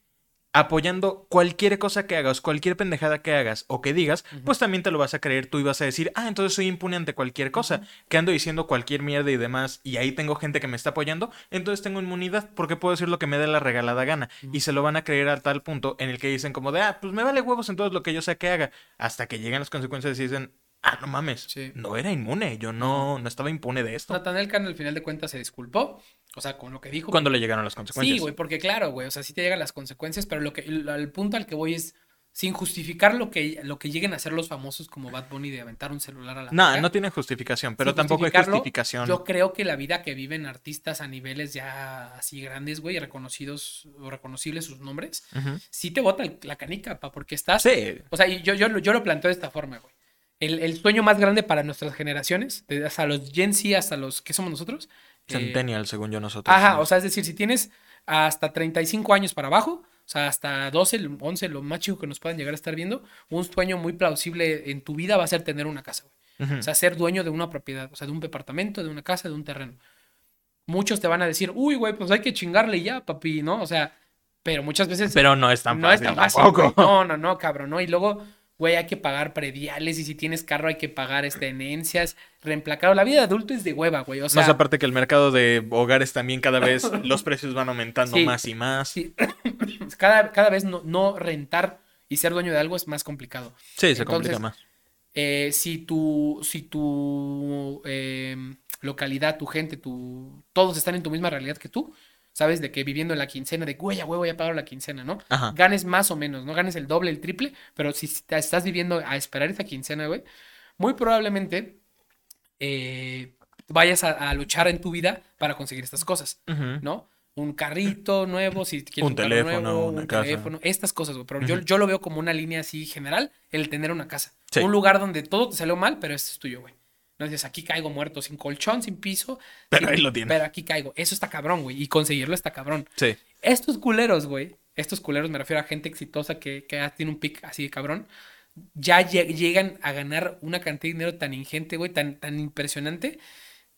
apoyando cualquier cosa que hagas, cualquier pendejada que hagas o que digas, pues también te lo vas a creer. Tú y vas a decir, ah, entonces soy impune ante cualquier cosa, que ando diciendo cualquier mierda y demás, y ahí tengo gente que me está apoyando, entonces tengo inmunidad porque puedo decir lo que me dé la regalada gana, y se lo van a creer a tal punto en el que dicen como de, ah, pues me vale huevos entonces lo que yo sea que haga, hasta que llegan las consecuencias y dicen, ah, no mames, Sí. no era inmune, yo no, no estaba impune de esto. Nathaniel Kahn al final de cuentas se disculpó, o sea, con lo que dijo. Cuando le llegaron las consecuencias. Sí, güey, porque claro, güey, o sea, sí te llegan las consecuencias, pero lo que, el, al punto al que voy es, sin justificar lo que, lo que lleguen a hacer los famosos como Bad Bunny de aventar un celular a la No, no tiene justificación, pero sin tampoco hay justificación. Yo creo que la vida que viven artistas a niveles ya así grandes, güey, reconocidos o reconocibles sus nombres, sí te bota la canica, pa, porque estás... Sí, O sea, yo, yo, yo lo planteo de esta forma, güey. El, el sueño más grande para nuestras generaciones, de- hasta los Gen Z, hasta los que somos nosotros. eh, Centennial, según yo nosotros. Ajá, ¿no? o sea, es decir, si tienes hasta 35 años para abajo, o sea, hasta 12, 11, lo más chico que nos puedan llegar a estar viendo, un sueño muy plausible en tu vida va a ser tener una casa, güey. O sea, ser dueño de una propiedad, o sea, de un departamento, de una casa, de un terreno. Muchos te van a decir, uy, güey, pues hay que chingarle ya, papi, ¿no? O sea, pero muchas veces pero no es tan no fácil. es tan fácil. tampoco. No, no, no, cabrón, ¿no? Y luego, güey, hay que pagar prediales y si tienes carro hay que pagar este, tenencias, reemplacado. La vida de adulto es de hueva, güey. O sea, Más aparte que el mercado de hogares también cada vez [laughs] los precios van aumentando Sí. más y más. sí, [coughs] cada, cada vez no, no rentar y ser dueño de algo es más complicado. Sí, se complica más. Eh, si tu, si tu eh, localidad, tu gente, tu, todos están en tu misma realidad que tú, sabes de que viviendo en la quincena, de güey, a huevo, voy a pagar la quincena, ¿no? Ajá. Ganes más o menos, ¿no? Ganes el doble, el triple, pero si te estás viviendo a esperar esa quincena, güey, muy probablemente eh, vayas a, a luchar en tu vida para conseguir estas cosas. ¿no? Un carrito nuevo, si quieres Un carro teléfono, nuevo, una un casa. teléfono, estas cosas, güey. Pero yo, yo lo veo como una línea así general, el tener una casa. Sí. Un lugar donde todo te salió mal, pero este es tuyo, güey. No dices, aquí caigo muerto, sin colchón, sin piso. Pero sin- ahí lo tienes. Pero aquí caigo. Eso está cabrón, güey. Y conseguirlo está cabrón. Sí. Estos culeros, güey. Estos culeros, me refiero a gente exitosa que, que tiene un pick así de cabrón. Ya lle- llegan a ganar una cantidad de dinero tan ingente, güey, tan, tan impresionante,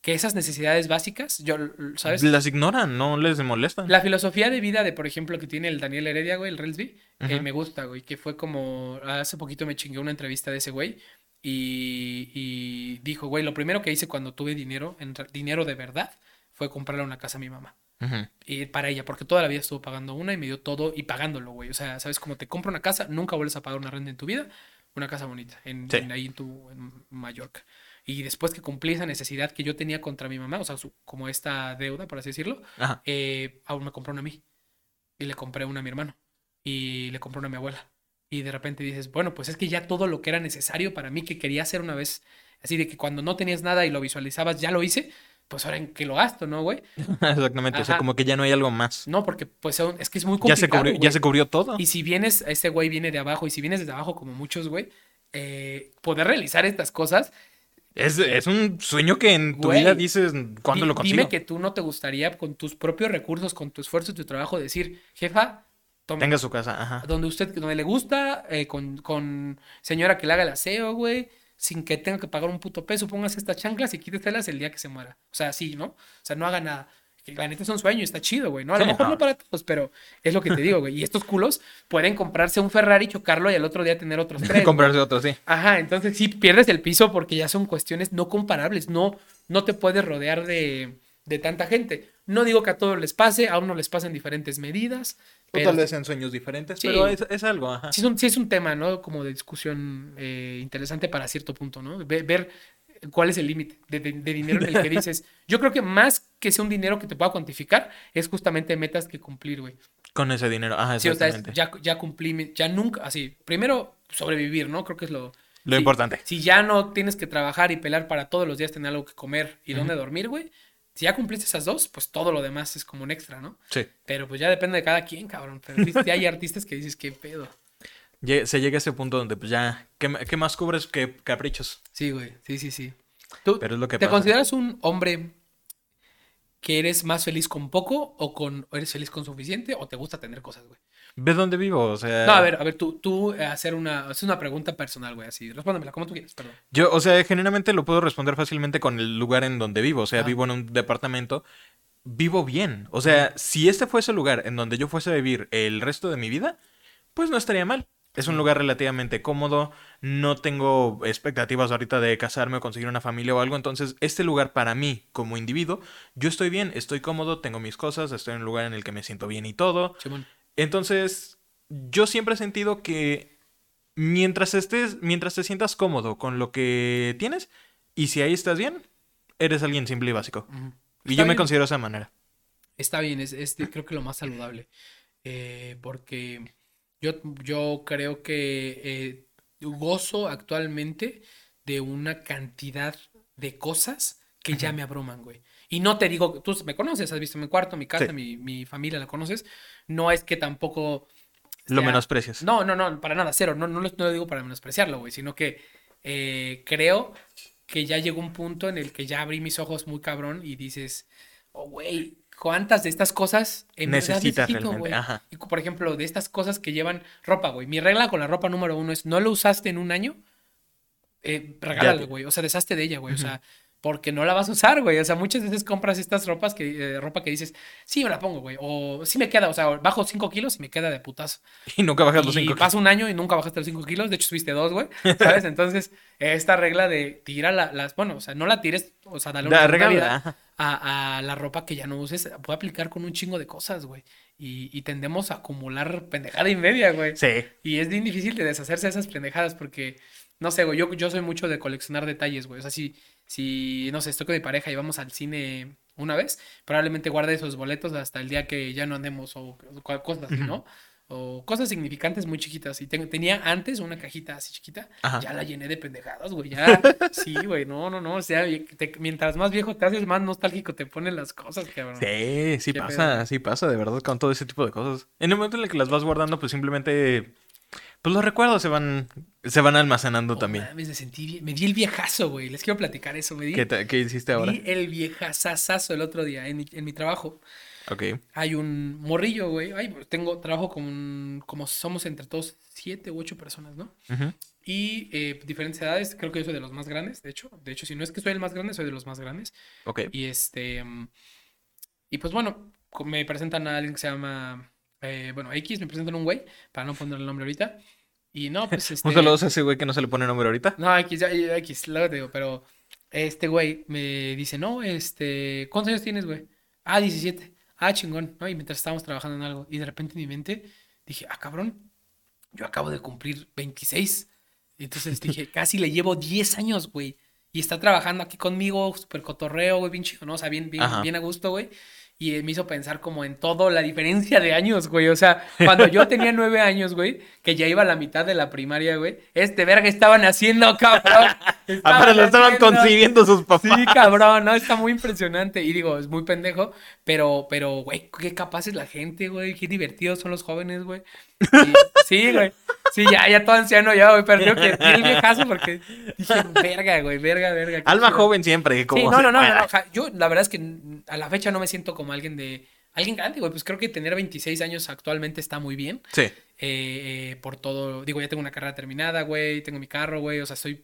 que esas necesidades básicas, yo, ¿sabes? Las ignoran, no les molestan. La filosofía de vida de, por ejemplo, que tiene el Daniel Heredia, güey, el Relsby, eh, Ujú. me gusta, güey, que fue como, hace poquito me chingué una entrevista de ese güey y, y dijo, güey, lo primero que hice cuando tuve dinero, en dinero de verdad, fue comprarle una casa a mi mamá. Y para ella, porque toda la vida estuvo pagando una y me dio todo y pagándolo, güey. O sea, ¿sabes? Como te compra una casa, nunca vuelves a pagar una renta en tu vida, una casa bonita, en, Sí. en- ahí en tu en Mallorca. Y después que cumplí esa necesidad que yo tenía contra mi mamá, o sea, su- como esta deuda, por así decirlo, Ajá. eh, aún me compró una a mí. Y le compré una a mi hermano. Y le compré una a mi abuela. Y de repente dices, bueno, pues es que ya todo lo que era necesario para mí, que quería hacer una vez, así de que cuando no tenías nada y lo visualizabas, ya lo hice, pues ahora en que lo gasto, ¿no, güey? [laughs] Exactamente. O sea, Ajá. como que ya no hay algo más. No, porque pues es que es muy Ya complicado. se cubrió, ya se cubrió todo. Y si vienes, ese güey viene de abajo, y si vienes desde abajo como muchos, güey, eh, poder realizar estas cosas, Es, es un sueño que en tu Güey, vida dices, ¿cuándo lo consigo? dime que tú no te gustaría con tus propios recursos, con tu esfuerzo y tu trabajo decir, jefa, toma, Tenga su casa, ajá. donde usted, donde le gusta, eh, con, con señora que le haga el aseo, güey, sin que tenga que pagar un puto peso, póngase estas chanclas y quíteselas el día que se muera. O sea, sí, ¿no? O sea, no haga nada. Que La neta es un sueño, está chido, güey, ¿no? A lo mejor no. no para todos, pero es lo que te digo, güey. Y estos culos pueden comprarse un Ferrari, chocarlo y al otro día tener otros [laughs] tres. Comprarse otro, sí. Ajá, entonces sí pierdes el piso porque ya son cuestiones no comparables. No, no te puedes rodear de, de tanta gente. No digo que a todos les pase, a unos les pasan diferentes medidas. O Pero tal vez sean sueños diferentes, Sí. pero es, es algo, ajá. sí es, un, sí es un tema, ¿no? Como de discusión eh, interesante para cierto punto, ¿no? Ve- ver cuál es el límite de, de- de dinero en el que [laughs] dices. Yo creo que más que sea un dinero que te pueda cuantificar, es justamente metas que cumplir, güey. Con ese dinero, ajá, Sí, o sea, exactamente. ya, ya cumplí, ya nunca, así, primero sobrevivir, ¿no? Creo que es lo... Lo importante. Si ya no tienes que trabajar y pelar para todos los días tener algo que comer y dónde dormir, güey. Si ya cumpliste esas dos, pues todo lo demás es como un extra, ¿no? Sí. Pero pues ya depende de cada quien, cabrón. Pero sí hay artistas que dices, qué pedo. Se llega a ese punto donde pues ya, ¿qué, qué más cubres que caprichos? Sí, güey. Sí, sí, sí. ¿Tú Pero es lo que te pasa. consideras un hombre que eres más feliz con poco o con o eres feliz con suficiente o te gusta tener cosas, güey? ¿Ves dónde vivo? O sea... No, a ver, a ver, tú, tú eh, hacer una, hacer una pregunta personal, güey, así. Respóndemela como tú quieras, perdón. Yo, o sea, generalmente lo puedo responder fácilmente con el lugar en donde vivo. O sea, Ah. vivo en un departamento. Vivo bien. O sea, si este fuese el lugar en donde yo fuese a vivir el resto de mi vida, pues no estaría mal. Es un lugar relativamente cómodo. No tengo expectativas ahorita de casarme o conseguir una familia o algo. Entonces, este lugar para mí, como individuo, yo estoy bien, estoy cómodo, tengo mis cosas, estoy en un lugar en el que me siento bien y todo. Entonces, yo siempre he sentido que mientras estés, mientras te sientas cómodo con lo que tienes, y si ahí estás bien, eres alguien simple y básico. Y yo me considero de esa manera. Está bien, es, es creo que lo más saludable. Eh, porque yo, yo creo que eh, gozo actualmente de una cantidad de cosas que ya me abruman, güey. Y no te digo, tú me conoces, has visto mi cuarto, mi casa, Sí. mi, mi familia la conoces. No es que tampoco Lo menosprecias. No, no, no, para nada, cero. No, no, lo- no lo digo para menospreciarlo, güey, sino que eh, creo que ya llegó un punto en el que ya abrí mis ojos muy cabrón y dices, oh, güey, ¿cuántas de estas cosas en Necesitas necesito, realmente, güey? ajá. Y por ejemplo, de estas cosas que llevan ropa, güey. Mi regla con la ropa número uno es, no lo usaste en un año, eh, regálala, güey. O sea, deshazte de ella, güey. O sea, porque no la vas a usar, güey. O sea, muchas veces compras estas ropas que, eh, ropa que dices, sí, me la pongo, güey. O sí me queda, o sea, bajo 5 kilos y me queda de putazo. [laughs] Y nunca bajas los Y cinco. pasa un año y nunca bajaste los 5 kilos, de hecho subiste 2, güey, [laughs] ¿sabes? Entonces, esta regla de tira la- las, bueno, o sea, no la tires, o sea, dale una vida ajá. A, a la ropa que ya no uses, puede aplicar con un chingo de cosas, güey. Y, y tendemos a acumular pendejada y media, güey. Sí. Y es bien difícil de deshacerse de esas pendejadas porque, no sé, güey, yo, yo soy mucho de coleccionar detalles, güey. O sea, si, si, no sé, estoy con mi pareja y vamos al cine una vez, probablemente guarde esos boletos hasta el día que ya no andemos o, o cosas así, ¿no? O cosas significantes muy chiquitas. Y tenía antes una cajita así chiquita, Ajá. ya la llené de pendejadas, güey. Ya, [laughs] sí, güey, no, no, no. O sea, te- mientras más viejo te haces, más nostálgico te ponen las cosas, cabrón. Sí, sí pasa, pedo. sí pasa, de verdad, con todo ese tipo de cosas. En el momento en el que las vas guardando, pues simplemente, pues los recuerdos se van, se van almacenando Oh, también. mames, me sentí bien- me di el viejazo, güey. Les quiero platicar eso, me di. ¿Qué, te- qué hiciste ahora? Vi el viejazazazo el otro día en mi, en mi trabajo. Ok. Hay un morrillo, güey. Ay, tengo trabajo con, como somos entre todos siete u ocho personas, ¿no? Y eh, diferentes edades, creo que yo soy de los más grandes, de hecho. De hecho, si no es que soy el más grande, soy de los más grandes. Ok. Y este, y pues bueno, me presentan a alguien que se llama, eh, bueno, X, me presentan un güey, para no poner el nombre ahorita. Y no, pues [laughs] este... Un saludo a ese güey que no se le pone nombre ahorita. No, X, ya- ya- X, luego te digo, pero este güey me dice, no, este, ¿cuántos años tienes, güey? Ah, 17. Ah, chingón, ¿no? Y mientras estábamos trabajando en algo, y de repente en mi mente dije, ah, cabrón, yo acabo de cumplir 26. Y entonces [laughs] dije, casi le llevo 10 años, güey. Y está trabajando aquí conmigo, súper cotorreo, güey, bien chido, ¿no? O sea, bien, bien, Ajá. bien a gusto, güey. Y me hizo pensar como en todo la diferencia de años, güey. O sea, cuando yo [laughs] tenía nueve años, güey, que ya iba a la mitad de la primaria, güey, este verga estaban haciendo, cabrón. Apenas [laughs] lo estaban concibiendo sus papás. Sí, cabrón, no, está muy impresionante. Y digo, es muy pendejo, pero, pero, güey, qué capaz es la gente, güey, qué divertidos son los jóvenes, güey. Sí, güey. Sí, ya, ya todo anciano ya, güey, pero digo que el viejazo porque dije, verga, güey, verga, verga. Alma chido". joven siempre, como Sí, no, no, no, no, ja- Yo, la verdad es que a la fecha no me siento como alguien de. Alguien grande, güey. Pues creo que tener 26 años actualmente está muy bien. Sí. eh, eh, por todo. Digo, ya tengo una carrera terminada, güey. Tengo mi carro, güey. O sea, estoy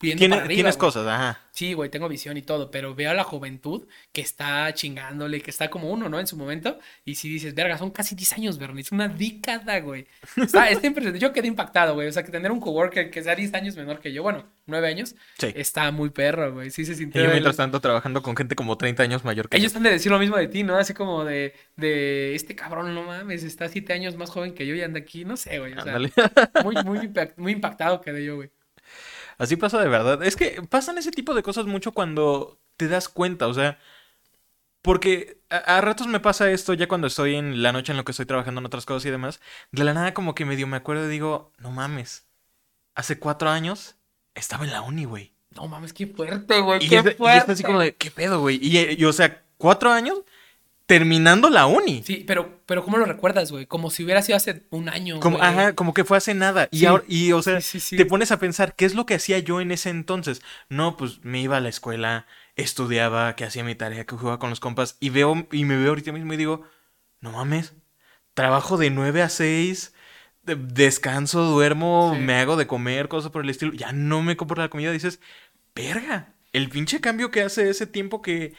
viendo Tiene- para arriba, tienes güey. cosas, ajá. Sí, güey, tengo visión y todo, pero veo a la juventud que está chingándole, que está como uno, ¿no? En su momento. Y si dices, verga, son casi 10 años, Bernie, es una década, güey. Está, está impresionante. Yo quedé impactado, güey. O sea, que tener un coworker que sea 10 años menor que yo, bueno, 9 años, Sí. está muy perro, güey. Sí se Y sintió. yo el- mientras tanto trabajando con gente como 30 años mayor que Ellos yo. han de decir lo mismo de ti, ¿no? Así como de, de este cabrón, no mames, está 7 años más joven que yo y anda aquí, no sé, güey. O sea, muy, muy, impact- muy impactado quedé yo, güey. Así pasa de verdad. Es que pasan ese tipo de cosas mucho cuando te das cuenta, o sea, porque a, a ratos me pasa esto ya cuando estoy en la noche en lo que estoy trabajando en otras cosas y demás. De la nada como que medio me acuerdo y digo, no mames, hace cuatro años estaba en la uni, güey. No mames, qué fuerte, güey, qué es, de- y fuerte. es así como de, ¿qué pedo, güey? Y, y, o sea, cuatro años terminando la uni. Sí, pero, pero ¿cómo lo recuerdas, güey? Como si hubiera sido hace un año. Como, güey. ajá, como que fue hace nada. Y ahora, y o sea, Sí, sí, sí. te pones a pensar, ¿qué es lo que hacía yo en ese entonces? No, pues me iba a la escuela, estudiaba, que hacía mi tarea, que jugaba con los compas, y veo, y me veo ahorita mismo y digo, no mames, trabajo de 9 a 6, de- descanso, duermo, Sí. me hago de comer, cosas por el estilo, ya no me compro la comida, dices, verga, el pinche cambio que hace ese tiempo que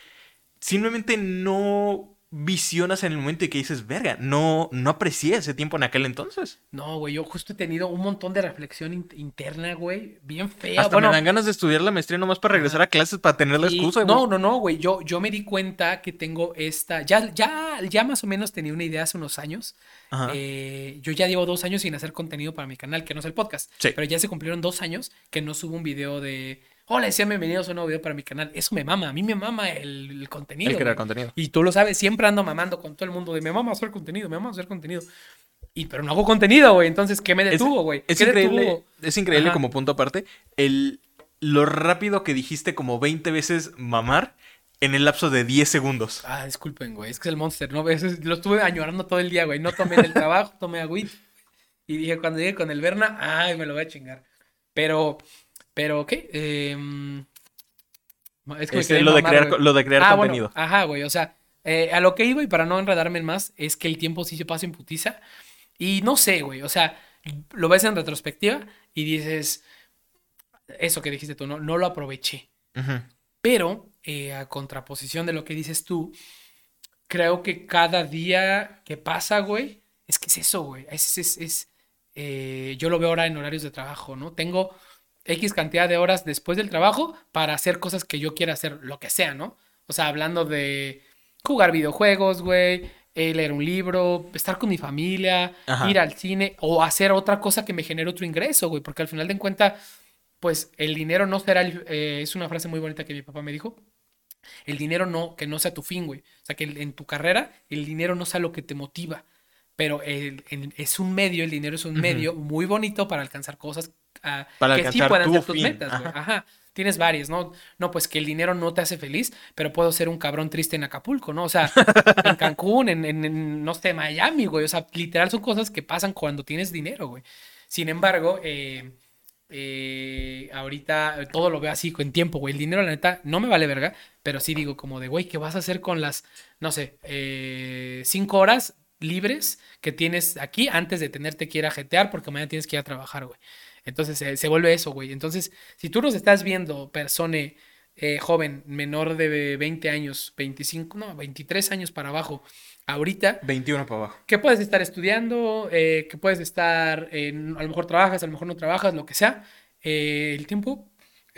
simplemente no visionas en el momento y que dices, verga, no, no aprecié ese tiempo en aquel entonces. No, güey, yo justo he tenido un montón de reflexión in- interna, güey, bien fea. Hasta Bueno, me dan ganas de estudiar la maestría nomás para regresar a clases para tener la y- excusa, no, no, no, güey, yo, yo me di cuenta que tengo esta, ya, ya, ya más o menos tenía una idea hace unos años. Eh, yo ya llevo dos años sin hacer contenido para mi canal, que no es el podcast. Sí. Pero ya se cumplieron dos años que no subo un video de. Hola, sean bienvenidos a un nuevo video para mi canal. Eso me mama, a mí me mama el, el contenido. El crear güey. contenido. Y tú lo sabes, siempre ando mamando con todo el mundo de me mama hacer contenido, me mama hacer contenido. Y pero no hago contenido, güey. Entonces, ¿qué me Es- detuvo, güey? Es ¿Qué increíble, detuvo? es increíble Ajá. como punto aparte, el, lo rápido que dijiste como 20 veces mamar en el lapso de 10 segundos. Ah, disculpen, güey. Es que es el monster, ¿no? Es- lo estuve añorando todo el día, güey. No tomé en el trabajo, tomé agüita. Y dije, cuando llegue con el Berna, ay, me lo voy a chingar. Pero, pero, ¿qué? Em, es que Este, lo, de crear, lo de crear Ah, bueno, contenido. ajá, güey. O sea, eh, a lo que iba y para no enredarme más, es que el tiempo sí se pasa en putiza. Y no sé, güey. O sea, lo ves en retrospectiva y dices, eso que dijiste tú, no, no lo aproveché. Ujú. Pero, eh, a contraposición de lo que dices tú, creo que cada día que pasa, güey, es que es eso, güey. Es, es, es, eh, yo lo veo ahora en horarios de trabajo, ¿no? Tengo X cantidad de horas después del trabajo para hacer cosas que yo quiera hacer, lo que sea, ¿no? O sea, hablando de jugar videojuegos, güey, eh, leer un libro, estar con mi familia, Ajá. ir al cine o hacer otra cosa que me genere otro ingreso, güey, porque al final de cuentas, pues el dinero no será, el- eh, es una frase muy bonita que mi papá me dijo, el dinero no, que no sea tu fin, güey. O sea, que en tu carrera el dinero no sea lo que te motiva. Pero el- el- es un medio, el dinero es un medio muy bonito para alcanzar cosas Para que sí puedan ser tus fin, metas, güey. ajá. Ajá. Tienes varias, ¿no? No, pues que el dinero no te hace feliz, pero puedo ser un cabrón triste en Acapulco, ¿no? O sea, [laughs] en Cancún, en, en- en, no sé, Miami, güey. O sea, literal son cosas que pasan cuando tienes dinero, güey. Sin embargo, eh, eh, ahorita todo lo veo así en tiempo, güey. El dinero, la neta, no me vale verga, pero sí digo como de, güey, ¿qué vas a hacer con las, no sé, eh, cinco horas libres que tienes aquí antes de tenerte que ir a jetear porque mañana tienes que ir a trabajar, güey? Entonces se, se vuelve eso, güey. Entonces, si tú nos estás viendo, persona eh, joven, menor de 20 años, 25, no, 23 años para abajo, ahorita, 21 para abajo. que puedes estar estudiando, eh, que puedes estar, a lo mejor trabajas, a lo mejor no trabajas, lo que sea. eh, el tiempo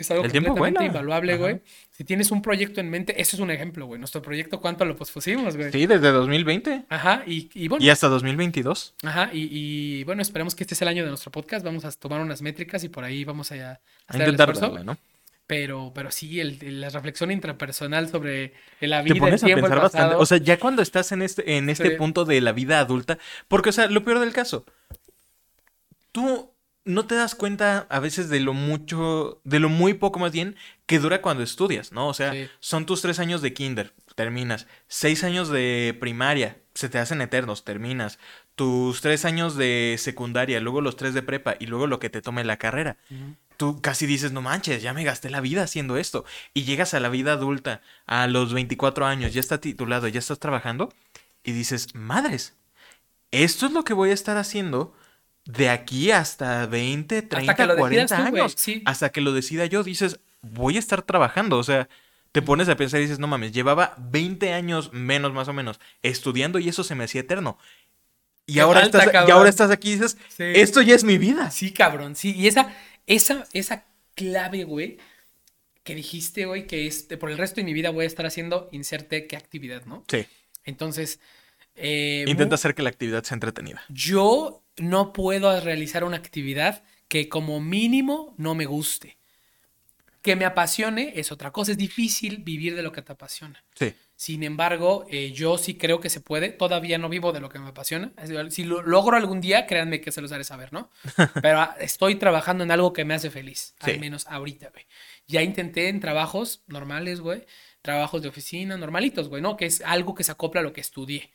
es algo El completamente invaluable, güey. Si tienes un proyecto en mente, eso es un ejemplo, güey. Nuestro proyecto, ¿cuánto lo pospusimos, güey? Sí, desde 2020 Ajá, y, y bueno, y hasta 2022. ajá, y, y bueno, esperemos que este sea el año de nuestro podcast. Vamos a tomar unas métricas y por ahí vamos a, a A el intentar esfuerzo. darle, ¿no? Pero, pero sí, el- el- la reflexión intrapersonal sobre la Te vida, el pones a tiempo, el pensar bastante. O sea, ya cuando estás en este, en este Sí. punto de la vida adulta, porque, o sea, lo peor del caso, tú no te das cuenta a veces de lo mucho, de lo muy poco más bien que dura cuando estudias, ¿no? O sea, Sí. son tus tres años de kinder, terminas. Seis años de primaria, se te hacen eternos, terminas. Tus tres años de secundaria, luego los tres de prepa y luego lo que te tome la carrera. Tú casi dices, no manches, ya me gasté la vida haciendo esto. Y llegas a la vida adulta, a los 24 años, ya estás titulado, ya estás trabajando, y dices, madres, esto es lo que voy a estar haciendo de aquí hasta 20, 30, que lo 40 decidas tú, güey, años. sí. Hasta que lo decida yo, dices, voy a estar trabajando. O sea, te pones a pensar y dices, no mames, llevaba 20 años menos más o menos estudiando y eso se me hacía eterno. Y Qué ahora, estás, y ahora estás aquí y dices, Sí. esto ya es mi vida. Sí, cabrón, sí. Y esa, esa, esa clave, güey, que dijiste, güey, que es, de- por el resto de mi vida voy a estar haciendo inserte qué actividad, ¿no? Sí. Entonces, eh, Intenta hacer que la actividad sea entretenida. yo no puedo realizar una actividad que como mínimo no me guste. Que me apasione es otra cosa. Es difícil vivir de lo que te apasiona. Sí. Sin embargo, eh, yo sí creo que se puede. Todavía no vivo de lo que me apasiona. Si lo logro algún día, créanme que se los haré saber, ¿no? [laughs] Pero ah, estoy trabajando en algo que me hace feliz. Sí. Al menos ahorita, güey. Ya intenté en trabajos normales, güey. trabajos de oficina normalitos, güey, ¿no? Que es algo que se acopla a lo que estudié.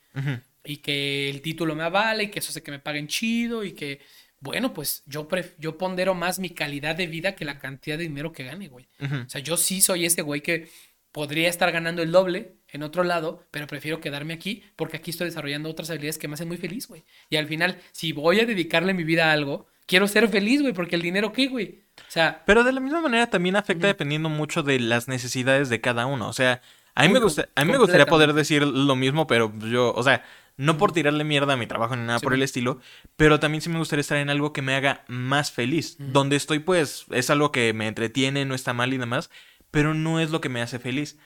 Y que el título me avale y que eso hace que me paguen chido y que, bueno, pues yo, pref- yo pondero más mi calidad de vida que la cantidad de dinero que gane, güey. O sea, yo sí soy ese güey que podría estar ganando el doble en otro lado, pero prefiero quedarme aquí porque aquí estoy desarrollando otras habilidades que me hacen muy feliz, güey. Y al final, si voy a dedicarle mi vida a algo, quiero ser feliz, güey, porque el dinero, ¿qué, güey? O sea, Pero de la misma manera también afecta dependiendo mucho de las necesidades de cada uno. O sea, a mí, me, gusta, a mí me gustaría poder decir lo mismo, pero yo, o sea, no por tirarle mierda a mi trabajo ni nada Sí, por el estilo, pero también sí me gustaría estar en algo que me haga más feliz. Donde estoy, pues, es algo que me entretiene, no está mal y demás, pero no es lo que me hace feliz.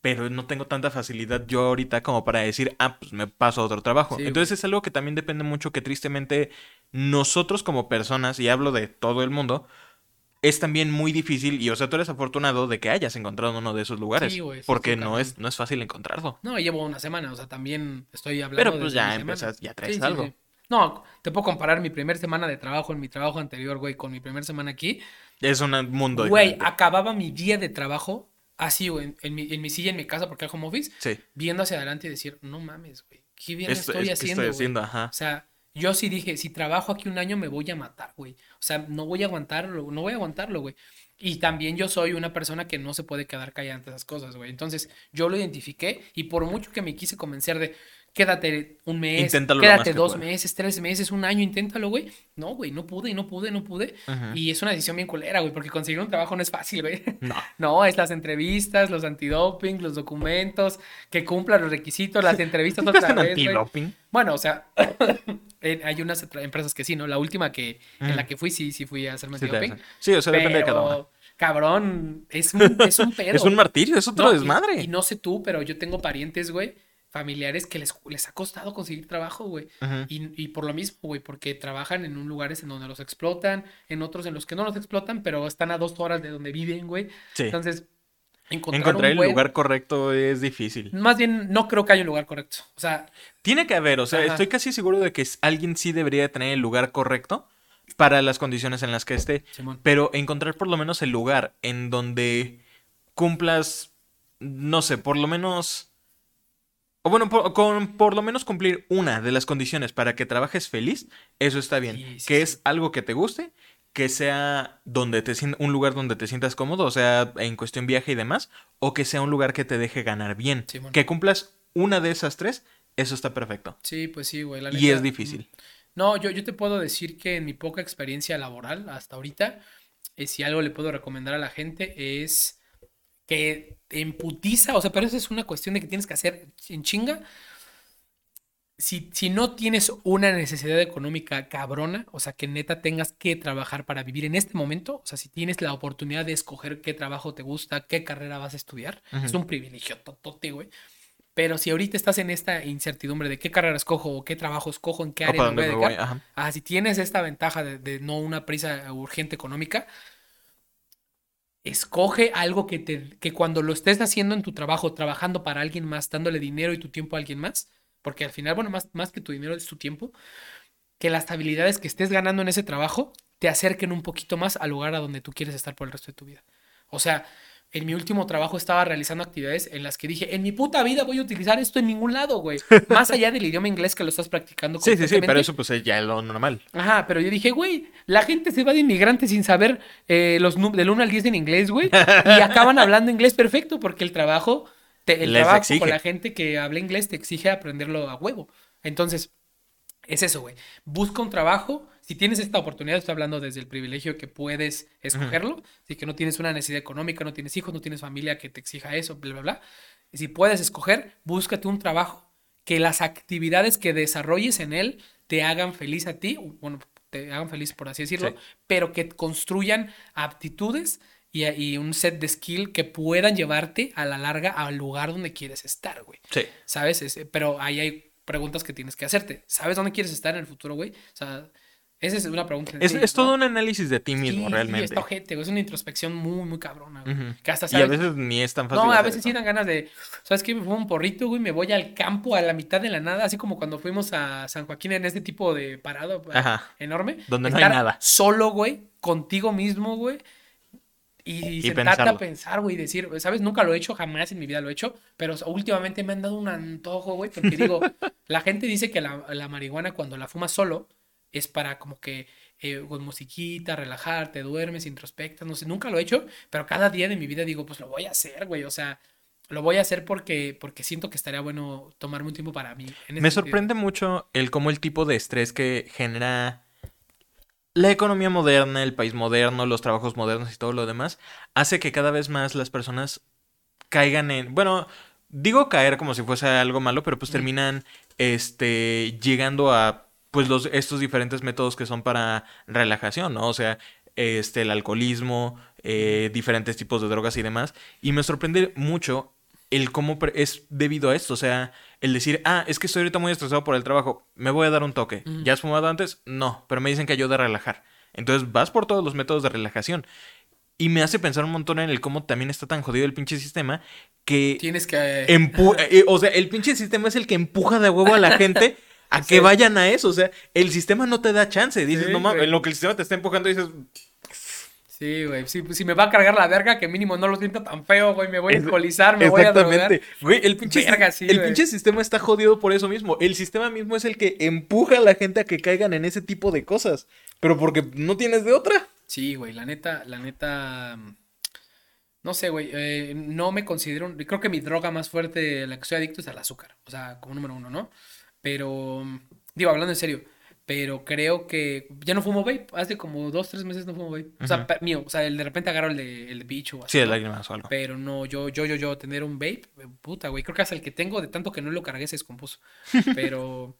Pero no tengo tanta facilidad yo ahorita como para decir, ah, pues me paso a otro trabajo. Sí, Entonces es algo que también depende mucho que tristemente nosotros como personas, y hablo de todo el mundo, es también muy difícil, y o sea, tú eres afortunado de que hayas encontrado uno de esos lugares. Sí, güey, porque no es, no es fácil encontrarlo. no, llevo una semana, o sea, también estoy hablando Pero, pues, desde ya empezas- ya traes Sí, algo. sí. No, te puedo comparar mi primer semana de trabajo en mi trabajo anterior, güey, con mi primer semana aquí. Es un mundo Güey, diferente. acababa mi día de trabajo así, güey, en, mi, en mi silla en mi casa, porque era home office, Sí. viendo hacia adelante y decir, no mames, güey, qué bien Esto- estoy es que haciendo, estoy güey". haciendo, ajá. O sea, yo sí dije, si trabajo aquí un año me voy a matar, güey. O sea, no voy a aguantarlo, no voy a aguantarlo, güey. Y también yo soy una persona que no se puede quedar callada ante esas cosas, güey. Entonces, yo lo identifiqué y por mucho que me quise convencer de quédate un mes, Inténtalo quédate dos meses, tres meses, un año, inténtalo, güey. No, güey, no pude, no pude, no pude. Y es una decisión bien culera, güey, porque conseguir un trabajo no es fácil, güey. [laughs] No. No, es las entrevistas, los antidoping, los documentos, que cumplan los requisitos, las entrevistas ¿Nunca otra vez, antidoping? Bueno, o sea, [coughs] hay unas empresas que sí, ¿no? La última que en la que fui, sí, sí fui a hacerme Sí, te antidoping. hacen. Sí, o sea, depende de cada uno. Cabrón, es un, es un pedo. [laughs] Es un martirio, es otro No, y- desmadre. Y, no sé tú, pero yo tengo parientes, güey, familiares que les, les ha costado conseguir trabajo, güey. Y, y por lo mismo, güey, porque trabajan en un lugares en donde los explotan, en otros en los que no los explotan, pero están a dos horas de donde viven, güey. Sí. Entonces, encontrar, Encontrar un el buen- lugar correcto es difícil. Más bien, no creo que haya un lugar correcto. O sea, Tiene que haber, o sea, Ajá. estoy casi seguro de que alguien sí debería tener el lugar correcto para las condiciones en las que esté. Simón. Pero encontrar por lo menos el lugar en donde cumplas, no sé, por lo menos... O bueno, por, con por lo menos cumplir una de las condiciones para que trabajes feliz, eso está bien. Sí, sí, que sí. es algo que te guste, que sea donde te un lugar donde te sientas cómodo, o sea, en cuestión viaje y demás, o que sea un lugar que te deje ganar bien. Que cumplas una de esas tres, eso está perfecto. Sí, pues sí, güey. la Y neta, es difícil. No, yo, yo te puedo decir que en mi poca experiencia laboral hasta ahorita, eh, si algo le puedo recomendar a la gente es que en putiza, o sea, pero eso es una cuestión de que tienes que hacer en chinga. Si, si no tienes una necesidad económica cabrona, o sea, que neta tengas que trabajar para vivir en este momento, o sea, si tienes la oportunidad de escoger qué trabajo te gusta, qué carrera vas a estudiar, es un privilegio totote, güey. Pero si ahorita estás en esta incertidumbre de qué carrera escojo o qué trabajo escojo, en qué área me voy a voy, dedicar, ajá. Ah, si tienes esta ventaja de, de no una prisa urgente económica, escoge algo que te, que cuando lo estés haciendo en tu trabajo, trabajando para alguien más, dándole dinero y tu tiempo a alguien más, porque al final, bueno, más, más que tu dinero es tu tiempo, que las habilidades que estés ganando en ese trabajo te acerquen un poquito más al lugar a donde tú quieres estar por el resto de tu vida. O sea, en mi último trabajo estaba realizando actividades en las que dije, en mi puta vida voy a utilizar esto en ningún lado, güey. [laughs] Más allá del idioma inglés que lo estás practicando Sí, sí, sí, pero eso pues es ya lo normal. Ajá, pero yo dije, güey, la gente se va de inmigrante sin saber eh, los num- del 1 al 10 en inglés, güey. Y [laughs] acaban hablando inglés perfecto porque el trabajo, te- el Les trabajo exige. con la gente que habla inglés te exige aprenderlo a huevo. Entonces, es eso, güey. Busca un trabajo. Si tienes esta oportunidad, estoy hablando desde el privilegio que puedes escogerlo. Si que no tienes una necesidad económica, no tienes hijos, no tienes familia que te exija eso, bla, bla, bla. Si puedes escoger, búscate un trabajo que las actividades que desarrolles en él te hagan feliz a ti, bueno, te hagan feliz por así decirlo, Sí. pero que construyan aptitudes y, y un set de skill que puedan llevarte a la larga al lugar donde quieres estar, güey. Sí. ¿Sabes? Es- pero ahí hay preguntas que tienes que hacerte. ¿Sabes dónde quieres estar en el futuro, güey? O sea, esa es una pregunta. Es, es todo un análisis de ti Sí, mismo, sí, realmente. está ojete, güey. Es una introspección muy, muy cabrona, güey. Que hasta Y a veces ni es tan fácil. No, a veces sí dan ganas de, ¿sabes qué? Me fumo un porrito, güey, me voy al campo a la mitad de la nada, así como cuando fuimos a San Joaquín en este tipo de parado Ajá. enorme. Donde no hay nada. Solo, güey, contigo mismo, güey. y, Y sentarte a pensar, güey, y decir, ¿sabes? Nunca lo he hecho, jamás en mi vida lo he hecho, pero últimamente me han dado un antojo, güey, porque digo, [laughs] la gente dice que la, la marihuana cuando la fumas solo es para como que eh, con musiquita, relajarte, duermes, introspectas, no sé, nunca lo he hecho, pero cada día de mi vida digo, pues lo voy a hacer, güey, o sea, lo voy a hacer porque, porque siento que estaría bueno tomarme un tiempo para mí. en Me sentido. sorprende mucho el cómo el tipo de estrés que genera la economía moderna, el país moderno, los trabajos modernos y todo lo demás, hace que cada vez más las personas caigan en, bueno, digo caer como si fuese algo malo, pero pues terminan este llegando a pues los estos diferentes métodos que son para relajación, ¿no? O sea, este el alcoholismo, eh, diferentes tipos de drogas y demás, y me sorprende mucho el cómo es debido a esto, o sea, el decir, ah, es que estoy ahorita muy estresado por el trabajo, me voy a dar un toque. ¿Ya has fumado antes? No, pero me dicen que ayuda a relajar. Entonces vas por todos los métodos de relajación. Y me hace pensar un montón en el cómo también está tan jodido el pinche sistema que Tienes que... empu- [laughs] eh, o sea, el pinche sistema es el que empuja de huevo a la gente a que Sí. vayan a eso. O sea, el sistema no te da chance. Dices, Sí, no mames, en lo que el sistema te está empujando, dices, Sí, güey. Si, si me va a cargar la verga, que mínimo no lo siento tan feo, güey. Me voy a alcoholizar, me voy a drogar. Exactamente. Güey, el pinche, Verga, sí, el güey. pinche sistema está jodido por eso mismo. El sistema mismo es el que empuja a la gente a que caigan en ese tipo de cosas. Pero porque no tienes de otra. Sí, güey. La neta, la neta. mm, No sé, güey. eh, no me considero. Creo que mi droga más fuerte, la que soy adicto, es al azúcar. O sea, como número uno, ¿no? Pero. Digo, hablando en serio. Pero creo que ya no fumo vape. Hace como dos, tres meses no fumo vape. O sea, mío. O sea, el de repente agarro el de, el de bicho o así. Sí, ¿no? lágrimas o algo. Pero no, yo, yo, yo, yo, tener un vape, eh, puta, güey. Creo que hasta el que tengo, de tanto que no lo cargué, se descompuso. [laughs] Pero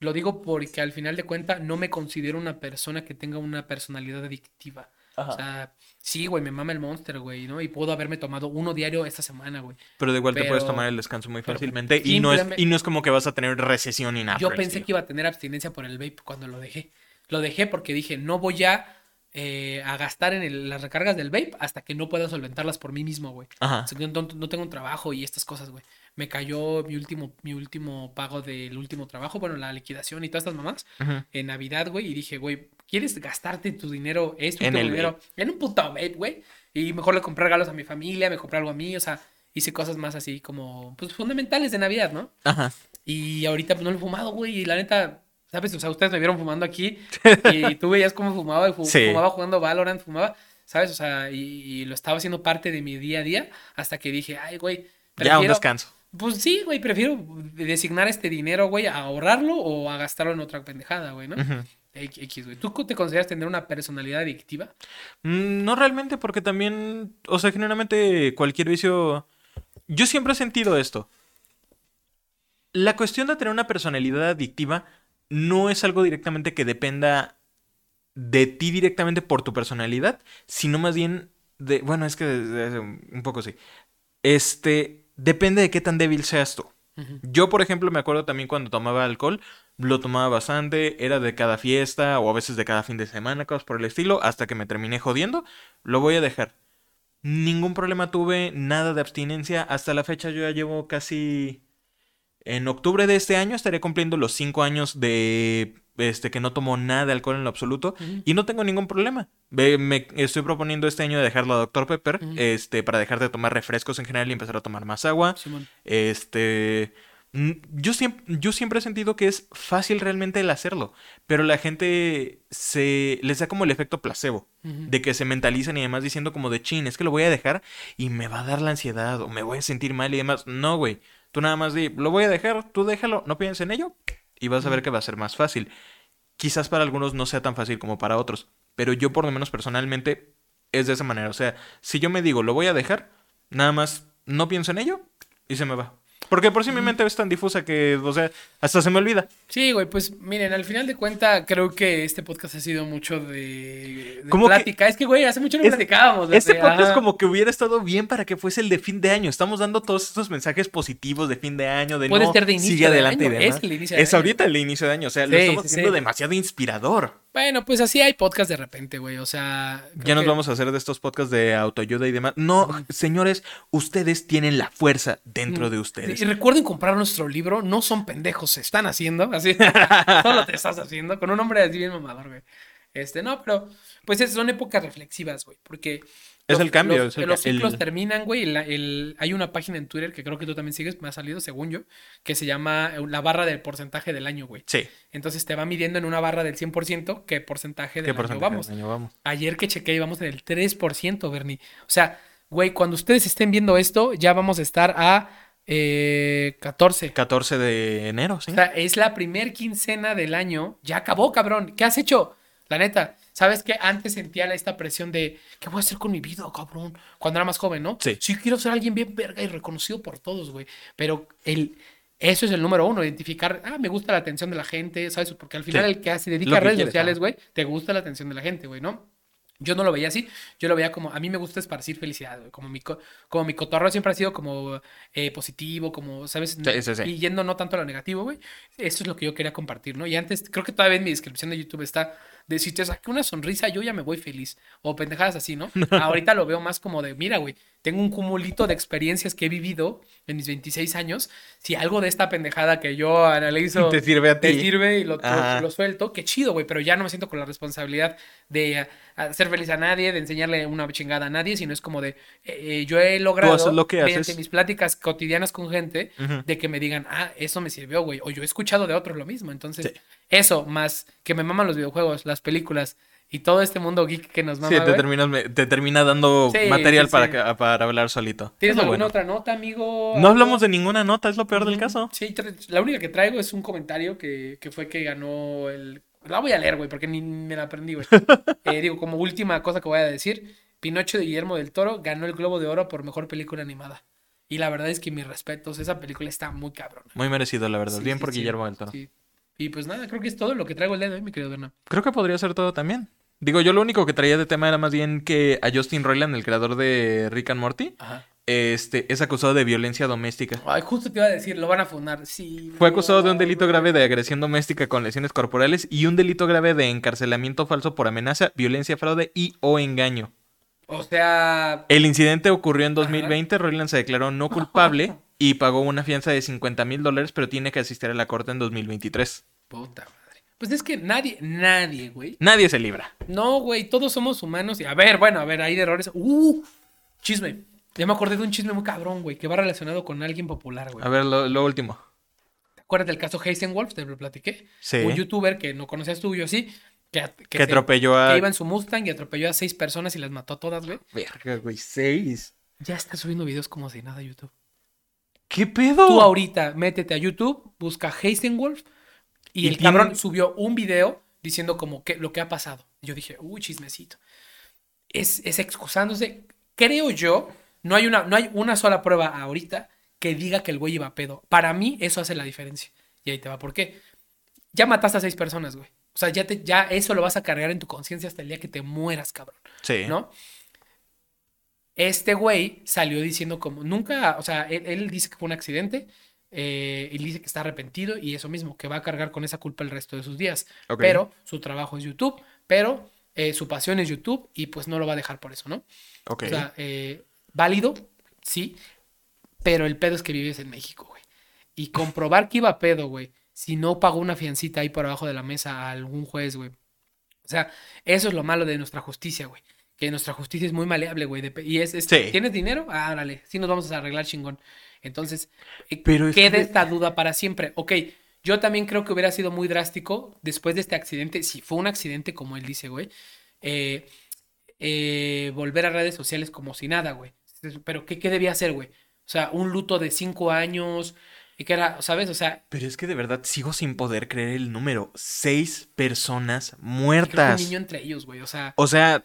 lo digo porque al final de cuentas no me considero una persona que tenga una personalidad adictiva. O sea, sí, güey, me mama el monster, güey, ¿no? Y puedo haberme tomado uno diario esta semana, güey. Pero de igual te puedes pero- tomar el descanso muy pero fácilmente. Y no, es, y no es como que vas a tener recesión ni nada. Yo pensé que iba a tener abstinencia por el vape cuando lo dejé. Lo dejé porque dije, no voy a, eh, a gastar en el- las recargas del vape hasta que no pueda solventarlas por mí mismo, güey. Ajá. O sea, yo no, no tengo un trabajo y estas cosas, güey. Me cayó mi último, mi último pago del último trabajo, bueno, la liquidación y todas estas mamás, en Navidad, güey, y dije, güey, ¿quieres gastarte tu dinero, este En el dinero, en un puto vape, güey? Y mejor le compré regalos a mi familia, me compré algo a mí, o sea, hice cosas más así como, pues, fundamentales de Navidad, ¿no? Ajá. Y ahorita pues, no lo he fumado, güey. Y la neta, ¿sabes? O sea, ustedes me vieron fumando aquí. [laughs] Y tú veías cómo fumaba. y fu- Sí. Fumaba jugando Valorant, fumaba. ¿Sabes? O sea, y, y lo estaba haciendo parte de mi día a día. Hasta que dije, ay, güey. Ya un prefiero- descanso. Pues sí, güey. Prefiero designar este dinero, güey, a ahorrarlo o a gastarlo en otra pendejada, güey, ¿no? X, X, güey. ¿Tú te consideras tener una personalidad adictiva? Mm, No realmente, porque también, o sea, generalmente cualquier vicio... Yo siempre he sentido esto. La cuestión de tener una personalidad adictiva no es algo directamente que dependa de ti directamente por tu personalidad, sino más bien de... Bueno, es que un poco sí. Este, depende de qué tan débil seas tú. Yo, por ejemplo, me acuerdo también cuando tomaba alcohol, lo tomaba bastante, era de cada fiesta o a veces de cada fin de semana, cosas por el estilo, hasta que me terminé jodiendo, lo voy a dejar. Ningún problema tuve, nada de abstinencia, hasta la fecha yo ya llevo casi... En octubre de este año estaré cumpliendo los cinco años de este que no tomo nada de alcohol en lo absoluto y no tengo ningún problema. Ve, me estoy proponiendo este año dejar la Dr. Pepper, este, para dejar de tomar refrescos en general y empezar a tomar más agua. Simón. Este. Yo siempre, yo siempre he sentido que es fácil realmente el hacerlo, pero la gente se les da como el efecto placebo, de que se mentalizan y demás diciendo como de chin, es que lo voy a dejar y me va a dar la ansiedad o me voy a sentir mal y demás. No, güey, tú nada más di, lo voy a dejar, tú déjalo, no pienses en ello y vas a ver que va a ser más fácil. Quizás para algunos no sea tan fácil como para otros, pero yo por lo menos personalmente es de esa manera. O sea, si yo me digo, lo voy a dejar, nada más no pienso en ello y se me va. Porque por sí mi mente es tan difusa que, o sea, hasta se me olvida. Sí, güey, pues miren, al final de cuentas creo que este podcast ha sido mucho de, de Como que- plática. Es que, güey, hace mucho no Es- platicábamos. Este de- podcast ajá. como que hubiera estado bien para que fuese el de fin de año. Estamos dando todos estos mensajes positivos de fin de año, de Puede no, ser de inicio sigue de adelante año, y demás. es el inicio de Es año. ahorita el inicio de año, o sea, lo estamos sí, haciendo sí. demasiado inspirador. Bueno, pues así hay podcast de repente, güey. O sea. Ya nos que- vamos a hacer de estos podcasts de autoayuda y demás. No, señores, ustedes tienen la fuerza dentro de ustedes. Y recuerden comprar nuestro libro. No son pendejos, se están haciendo. Así. [laughs] Solo te estás haciendo. Con un nombre así bien mamador, güey. Este, no, pero. Pues es- son épocas reflexivas, güey. Porque Es Los- el cambio. Los, es el, los el- ciclos terminan, güey. el- hay una página en Twitter que creo que tú también sigues, me ha salido, según yo, que se llama eh, la barra del porcentaje del año, güey. Sí. Entonces te va midiendo en una barra del 100% qué porcentaje ¿Qué del año porcentaje vamos. del año vamos? Ayer que chequé íbamos en el 3%, Bernie. O sea, güey, cuando ustedes estén viendo esto, ya vamos a estar a eh, 14. 14 de enero, sí. O sea, es la primer quincena del año. Ya acabó, cabrón. ¿Qué has hecho? La neta. ¿Sabes qué? Antes sentía esta presión de ¿qué voy a hacer con mi vida, cabrón? Cuando era más joven, ¿no? Sí. Sí, quiero ser alguien bien verga y reconocido por todos, güey. Pero el, eso es el número uno, identificar, ah, me gusta la atención de la gente, ¿sabes? Porque al final Sí. el que se dedica Lo a que redes quieres, sociales, güey, te gusta la atención de la gente, güey, ¿no? Yo no lo veía así, yo lo veía como, a mí me gusta esparcir felicidad, güey, como mi, co- como mi cotorreo siempre ha sido como eh, positivo, como, ¿sabes? Sí, sí, sí. Y yendo no tanto a lo negativo, güey. Eso es lo que yo quería compartir, ¿no? Y antes, creo que todavía en mi descripción de YouTube está de si te saqué una sonrisa, yo ya me voy feliz. O pendejadas así, ¿no? [laughs] Ahorita lo veo más como de, mira, güey, tengo un cumulito de experiencias que he vivido en mis 26 años. Si algo de esta pendejada que yo analizo Te sirve a te ti. sirve y lo, lo- Ajá. lo suelto, qué chido, güey, pero ya no me siento con la responsabilidad de hacer feliz a nadie, de enseñarle una chingada a nadie, sino es como de, eh, eh, yo he logrado, lo que mediante haces. mis pláticas cotidianas con gente, de que me digan, ah, eso me sirvió, güey, o yo he escuchado de otros lo mismo, entonces, Sí. eso, más que me maman los videojuegos, las películas y todo este mundo geek que nos mama, Sí, te, terminas, te termina dando Sí, material sí, para, sí. ca- para hablar solito. ¿Tienes alguna bueno. otra nota, amigo? No hablamos de ninguna nota, es lo peor del caso. Sí, la única que traigo es un comentario que, que fue que ganó el... La voy a leer, güey, porque ni me la aprendí, güey. [laughs] Eh, digo, como última cosa que voy a decir, Pinocho de Guillermo del Toro ganó el Globo de Oro por Mejor Película Animada. Y la verdad es que mis respetos, esa película está muy cabrona. Muy merecido, la verdad. Bien por Guillermo del Toro. sí. Y pues nada, creo que es todo lo que traigo el día de hoy, mi querido Bernard. Creo que podría ser todo también. Digo, yo lo único que traía de tema era más bien que a Justin Roiland, el creador de Rick and Morty, Ajá. este, es acusado de violencia doméstica. Ay, justo te iba a decir, lo van a fundar. Sí. Fue acusado de un delito grave de agresión doméstica con lesiones corporales y un delito grave de encarcelamiento falso por amenaza, violencia, fraude y o engaño. O sea, El incidente ocurrió en 2020, Roiland se declaró no culpable [laughs] y pagó una fianza de 50 mil dólares, pero tiene que asistir a la corte en 2023. puta. Pues es que nadie, nadie, güey. Nadie se libra. No, güey, todos somos humanos. Y a ver, bueno, a ver, hay errores. Uh, chisme. Ya me acordé de un chisme muy cabrón, güey, que va relacionado con alguien popular, güey. A ver, lo, lo último. ¿Te acuerdas del caso Heisenwolf? Te lo platiqué. Sí. Un youtuber que no conocías tú, yo sí. Que, Que se- atropelló a... que iba en su Mustang y atropelló a seis personas y las mató a todas, güey. Verga, güey, seis. Ya está subiendo videos como si nada a YouTube. ¿Qué pedo? Tú ahorita métete a YouTube, busca Heisenwolf y, Y el tiene- cabrón subió un video diciendo como que lo que ha pasado. Yo dije, uy, chismecito. Es, es excusándose. Creo yo, no hay, una, no hay una sola prueba ahorita que diga que el güey iba a pedo. Para mí eso hace la diferencia. Y ahí te va. ¿Por qué? Ya mataste a seis personas, güey. O sea, ya, te, ya eso lo vas a cargar en tu conciencia hasta el día que te mueras, cabrón. Sí. ¿no? Este güey salió diciendo como, nunca, o sea, él, él dice que fue un accidente, eh, él dice que está arrepentido y eso mismo, que va a cargar con esa culpa el resto de sus días. Pero su trabajo es YouTube, pero eh, su pasión es YouTube y pues no lo va a dejar por eso, ¿no? Ok. O sea, eh, válido, sí, pero el pedo es que vives en México, güey. Y comprobar que iba a pedo, güey, si no pagó una fiancita ahí por abajo de la mesa a algún juez, güey. O sea, eso es lo malo de nuestra justicia, güey. Que nuestra justicia es muy maleable, güey. Y es, es- Sí. ¿tienes dinero? Ah, órale, sí nos vamos a arreglar chingón. Entonces, eh, Pero queda que- esta duda para siempre. Ok, yo también creo que hubiera sido muy drástico después de este accidente, si fue un accidente como él dice, güey, eh, eh, volver a redes sociales como si nada, güey. Pero ¿qué, qué debía hacer, güey? O sea, un luto de cinco años, y que era, ¿sabes? O sea, Pero es que de verdad sigo sin poder creer el número. Seis personas que un muertas. niño entre ellos, güey. O sea, O sea,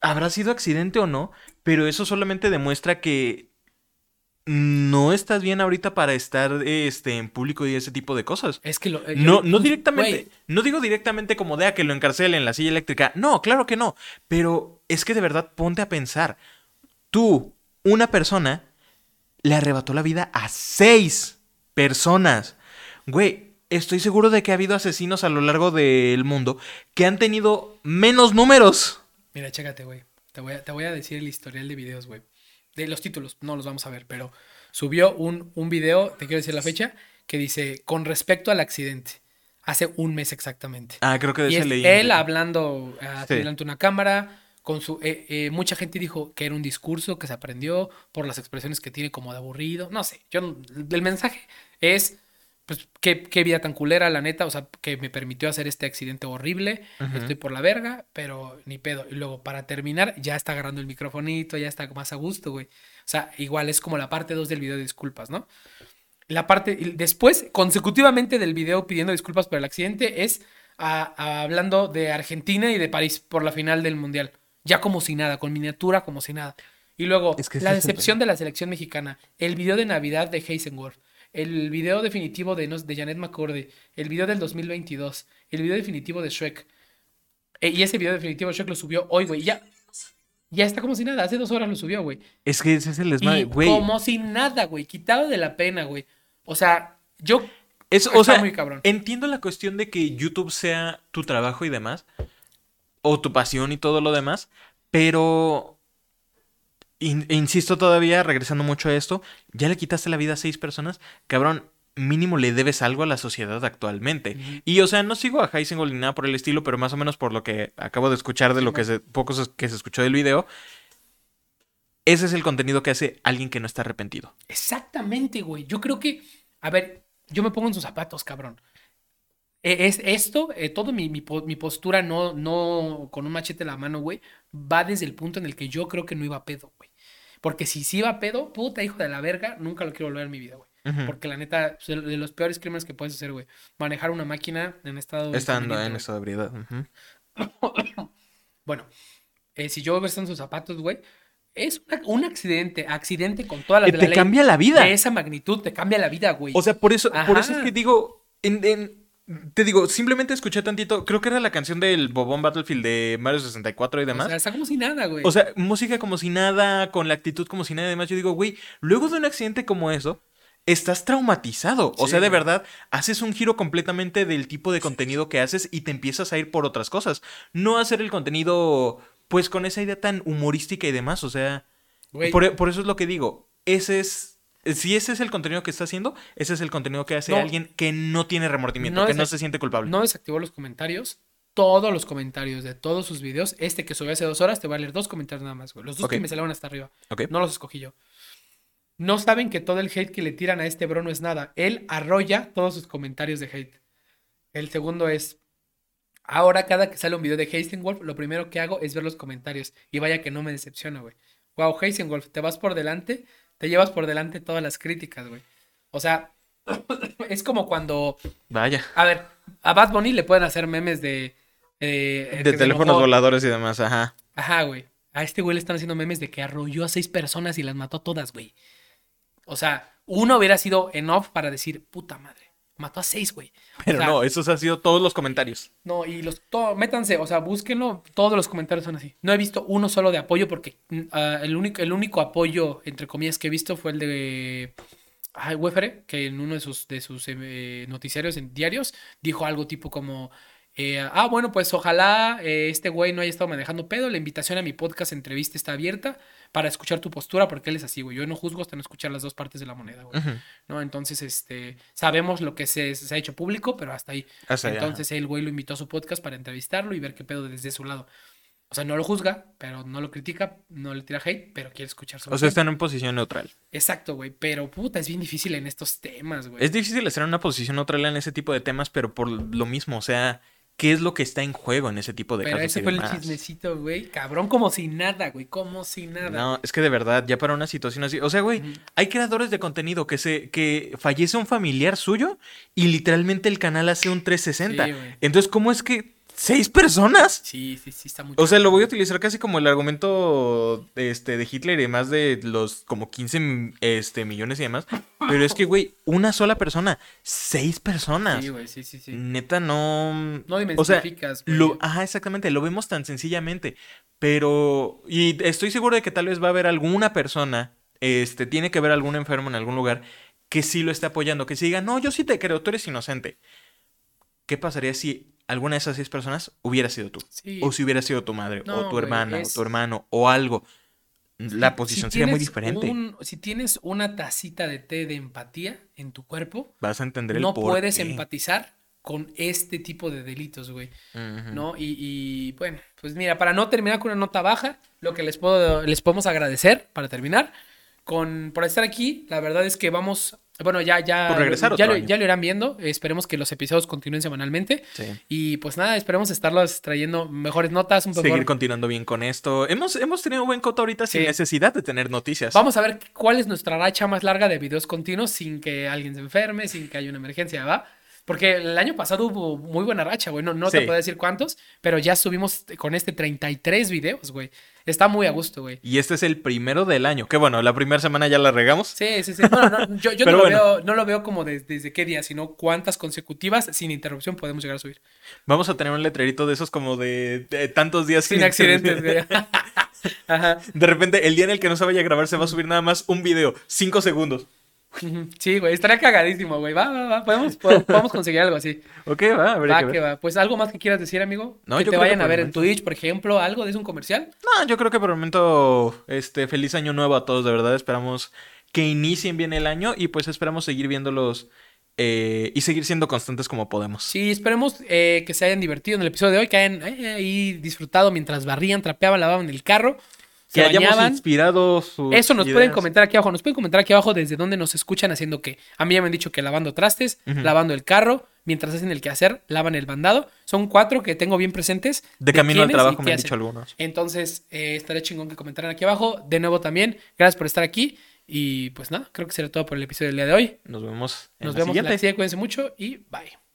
habrá sido accidente o no, pero eso solamente demuestra que no estás bien ahorita para estar este, en público y ese tipo de cosas. es que lo... eh, No, no directamente, no digo directamente como de a que lo encarcelen en la silla eléctrica. No, claro que no. Pero es que de verdad ponte a pensar. Tú, una persona, le arrebató la vida a seis personas. Güey, estoy seguro de que ha habido asesinos a lo largo del mundo que han tenido menos números. Mira, chécate, güey. Te voy, a, te voy a decir el historial de videos, güey. De los títulos, no los vamos a ver, pero subió un, un video, te quiero decir la fecha, que dice, con respecto al accidente, hace un mes exactamente. Ah, creo que de Y ese es leí. él hablando ah, Sí. delante de una cámara, con su... eh, eh, mucha gente dijo que era un discurso que se aprendió por las expresiones que tiene como de aburrido. No sé, yo... El mensaje es... Pues qué, qué vida tan culera, la neta. O sea, que me permitió hacer este accidente horrible. Estoy por la verga, pero ni pedo. Y luego, para terminar, ya está agarrando el microfonito, ya está más a gusto, güey. O sea, igual es como la parte 2 del video de disculpas, ¿no? La parte, después, consecutivamente del video pidiendo disculpas por el accidente, es a- a- hablando de Argentina y de París por la final del Mundial. Ya como si nada, con miniatura como si nada. Y luego, Es que ese la decepción de la selección mexicana, el video de Navidad de Heisenworth, el video definitivo de, nos- de Janet McCordy, el video del 2022, el video definitivo de Shrek. Eh, y ese video definitivo de Shrek lo subió hoy, güey. Ya, ya está como si nada, hace dos horas lo subió, güey. Es que ese es el desmadre, güey. como si nada, güey. Quitado de la pena, güey. O sea, yo. Es, o sea, muy cabrón. entiendo la cuestión de que YouTube sea tu trabajo y demás, o tu pasión y todo lo demás, pero in- insisto todavía, regresando mucho a esto, ya le quitaste la vida a seis personas, cabrón, mínimo le debes algo a la sociedad actualmente. Y o sea, no sigo a Heisengold ni nada por el estilo, pero más o menos por lo que acabo de escuchar de lo que se, poco se- que se escuchó del video, ese es el contenido que hace alguien que no está arrepentido. Exactamente, güey. Yo creo que. A ver, yo me pongo en sus zapatos, cabrón. E- Es esto, eh, todo mi, mi po- mi postura, no, no con un machete en la mano, güey, va desde el punto en el que yo creo que no iba a pedo. Porque si sí iba a pedo, puta hijo de la verga, nunca lo quiero volver en mi vida, güey. Porque la neta, pues, de los peores crímenes que puedes hacer, güey. Manejar una máquina en estado. Estando en estado de ebriedad. [coughs] Bueno, eh, si yo estado en sus zapatos, güey, es una- un accidente, accidente con todas las Eh, de te la ley. cambia la vida. De esa magnitud, te cambia la vida, güey. O sea, por eso, por eso es que digo, en- en- te digo, simplemente escuché tantito, creo que era la canción del Bobón Battlefield de Mario 64 y O demás. sea, está como si nada, güey. O sea, música como si nada, con la actitud como si nada y demás. Yo digo, güey, luego de un accidente como eso, estás traumatizado. O Sí, sea, de güey. verdad, haces un giro completamente del tipo de contenido que haces y te empiezas a ir por otras cosas. No hacer el contenido, pues, con esa idea tan humorística y demás. O sea, Güey, por, por eso es lo que digo. Ese es. Si ese es el contenido que está haciendo, ese es el contenido que hace No. alguien que no tiene remordimiento, No que no se siente culpable. no desactivó los comentarios. Todos los comentarios de todos sus videos. Este que subió hace dos horas, te voy a leer dos comentarios nada más, güey. Los dos que me salieron hasta arriba. No los escogí yo. No saben que todo el hate que le tiran a este bro no es nada. Él arrolla todos sus comentarios de hate. El segundo es. Ahora, cada que sale un video de Heisenwolf, lo primero que hago es ver los comentarios. Y vaya que no me decepciona, güey. Wow, Heisenwolf, te vas por delante, te llevas por delante todas las críticas, güey. O sea, [coughs] es como cuando. Vaya. A ver, a Bad Bunny le pueden hacer memes de. eh, que De teléfonos voladores y demás, ajá. Ajá, güey. A este güey le están haciendo memes de que arrolló a seis personas y las mató a todas, güey. O sea, uno hubiera sido enough para decir, puta madre, mató a seis, güey. O Pero sea, no, esos han sido todos los comentarios. No, y los, todo, métanse, o sea, búsquenlo, todos los comentarios son así. No he visto uno solo de apoyo porque mm, ah, el, único, el único apoyo, entre comillas, que he visto fue el de ay, Wefere, que en uno de sus, de sus eh, noticiarios en diarios dijo algo tipo como, eh, ah, bueno, pues ojalá eh, este güey no haya estado manejando pedo, la invitación a mi podcast entrevista está abierta para escuchar tu postura porque él es así, güey. Yo no juzgo hasta no escuchar las dos partes de la moneda, güey. ¿No? Entonces, este, sabemos lo que se, se ha hecho público, pero hasta ahí. Hasta. Entonces el güey lo invitó a su podcast para entrevistarlo y ver qué pedo desde su lado. O sea, no lo juzga, pero no lo critica, no le tira hate, pero quiere escuchar su O sea, están en posición neutral. Exacto, güey. Pero puta, es bien difícil en estos temas, güey. Es difícil estar en una posición neutral en ese tipo de temas, pero por lo mismo, o sea, ¿qué es lo que está en juego en ese tipo de Pero casos? ese y fue el demás? chismecito, güey. Cabrón, como si nada, güey. Como si nada. No, es que de verdad, ya para una situación así. O sea, güey, hay creadores de contenido que se, que fallece un familiar suyo y literalmente el canal hace un 360. Sí. Entonces, ¿cómo es que seis personas? Sí, sí, sí, está muy O sea, lo voy a utilizar casi como el argumento de, este, de Hitler y demás de los como 15 este, millones y demás. Pero es que, güey, una sola persona, seis personas. Sí, güey, sí, sí, sí. Neta, no. No o sea, dimensificas, lo, ajá, exactamente, lo vemos tan sencillamente. Pero. Y estoy seguro de que tal vez va a haber alguna persona. Este, tiene que haber algún enfermo en algún lugar que sí lo esté apoyando. Que sí diga, no, yo sí te creo, tú eres inocente. ¿Qué pasaría si alguna de esas seis personas hubiera sido tú? Sí. O si hubiera sido tu madre, No, o tu hermana, es- o tu hermano, o algo. La Si- posición si sería muy diferente. un- si tienes una tacita de té de empatía en tu cuerpo, Vas a entender el no puedes qué. empatizar con este tipo de delitos, güey. ¿no? Y, y, bueno, pues mira, para no terminar con una nota baja, lo que les puedo, les podemos agradecer para terminar con por estar aquí. La verdad es que vamos, bueno, ya, ya, regresar ya, lo, año. ya lo irán viendo. Esperemos que los episodios continúen semanalmente. Sí. Y pues nada, esperemos estarlos trayendo mejores notas, un poco. Seguir continuando bien con esto. Hemos, hemos tenido buen coto ahorita sin necesidad de tener noticias. Vamos a ver cuál es nuestra racha más larga de videos continuos sin que alguien se enferme, sin que haya una emergencia, ¿va? Porque el año pasado hubo muy buena racha, güey. No, no te puedo decir cuántos, pero ya subimos con este 33 videos, güey. Está muy a gusto, güey. Y este es el primero del año. Que bueno, la primera semana ya la regamos. Sí, sí, sí. No, no, yo, yo no, [laughs] lo bueno. veo, no lo veo como de- desde qué día, sino cuántas consecutivas sin interrupción podemos llegar a subir. Vamos a tener un letrerito de esos como de, de tantos días Sin accidentes, güey. [laughs] Ajá. De repente, el día en el que no se vaya a grabar, se va a subir nada más un video, cinco segundos. Sí, güey, estaría cagadísimo, güey. Va, va, va. Podemos, po- podemos conseguir algo así. Ok, va, habría Va, que va. Pues algo más que quieras decir, amigo. No, que yo te creo que vayan a ver en Twitch, por ejemplo, algo de un comercial. No, yo creo que por el momento, este, feliz año nuevo a todos, de verdad. Esperamos que inicien bien el año y pues esperamos seguir viéndolos eh, y seguir siendo constantes como podemos. Sí, esperemos eh, que se hayan divertido en el episodio de hoy, que hayan eh, ahí disfrutado mientras barrían, trapeaban, lavaban el carro. Que Se hayamos bañaban. inspirado sus Eso nos ideas. pueden comentar aquí abajo. Nos pueden comentar aquí abajo desde dónde nos escuchan haciendo qué. A mí ya me han dicho que lavando trastes, lavando el carro, mientras hacen el quehacer, lavan el bandado. Son cuatro que tengo bien presentes. De camino al trabajo me han hacen. dicho algunos. Entonces, eh, estaría chingón que comentaran aquí abajo. De nuevo también, gracias por estar aquí. Y pues nada, creo que será todo por el episodio del día de hoy. Nos vemos en Nos la vemos en siguiente. la siguiente. Cuídense mucho y bye.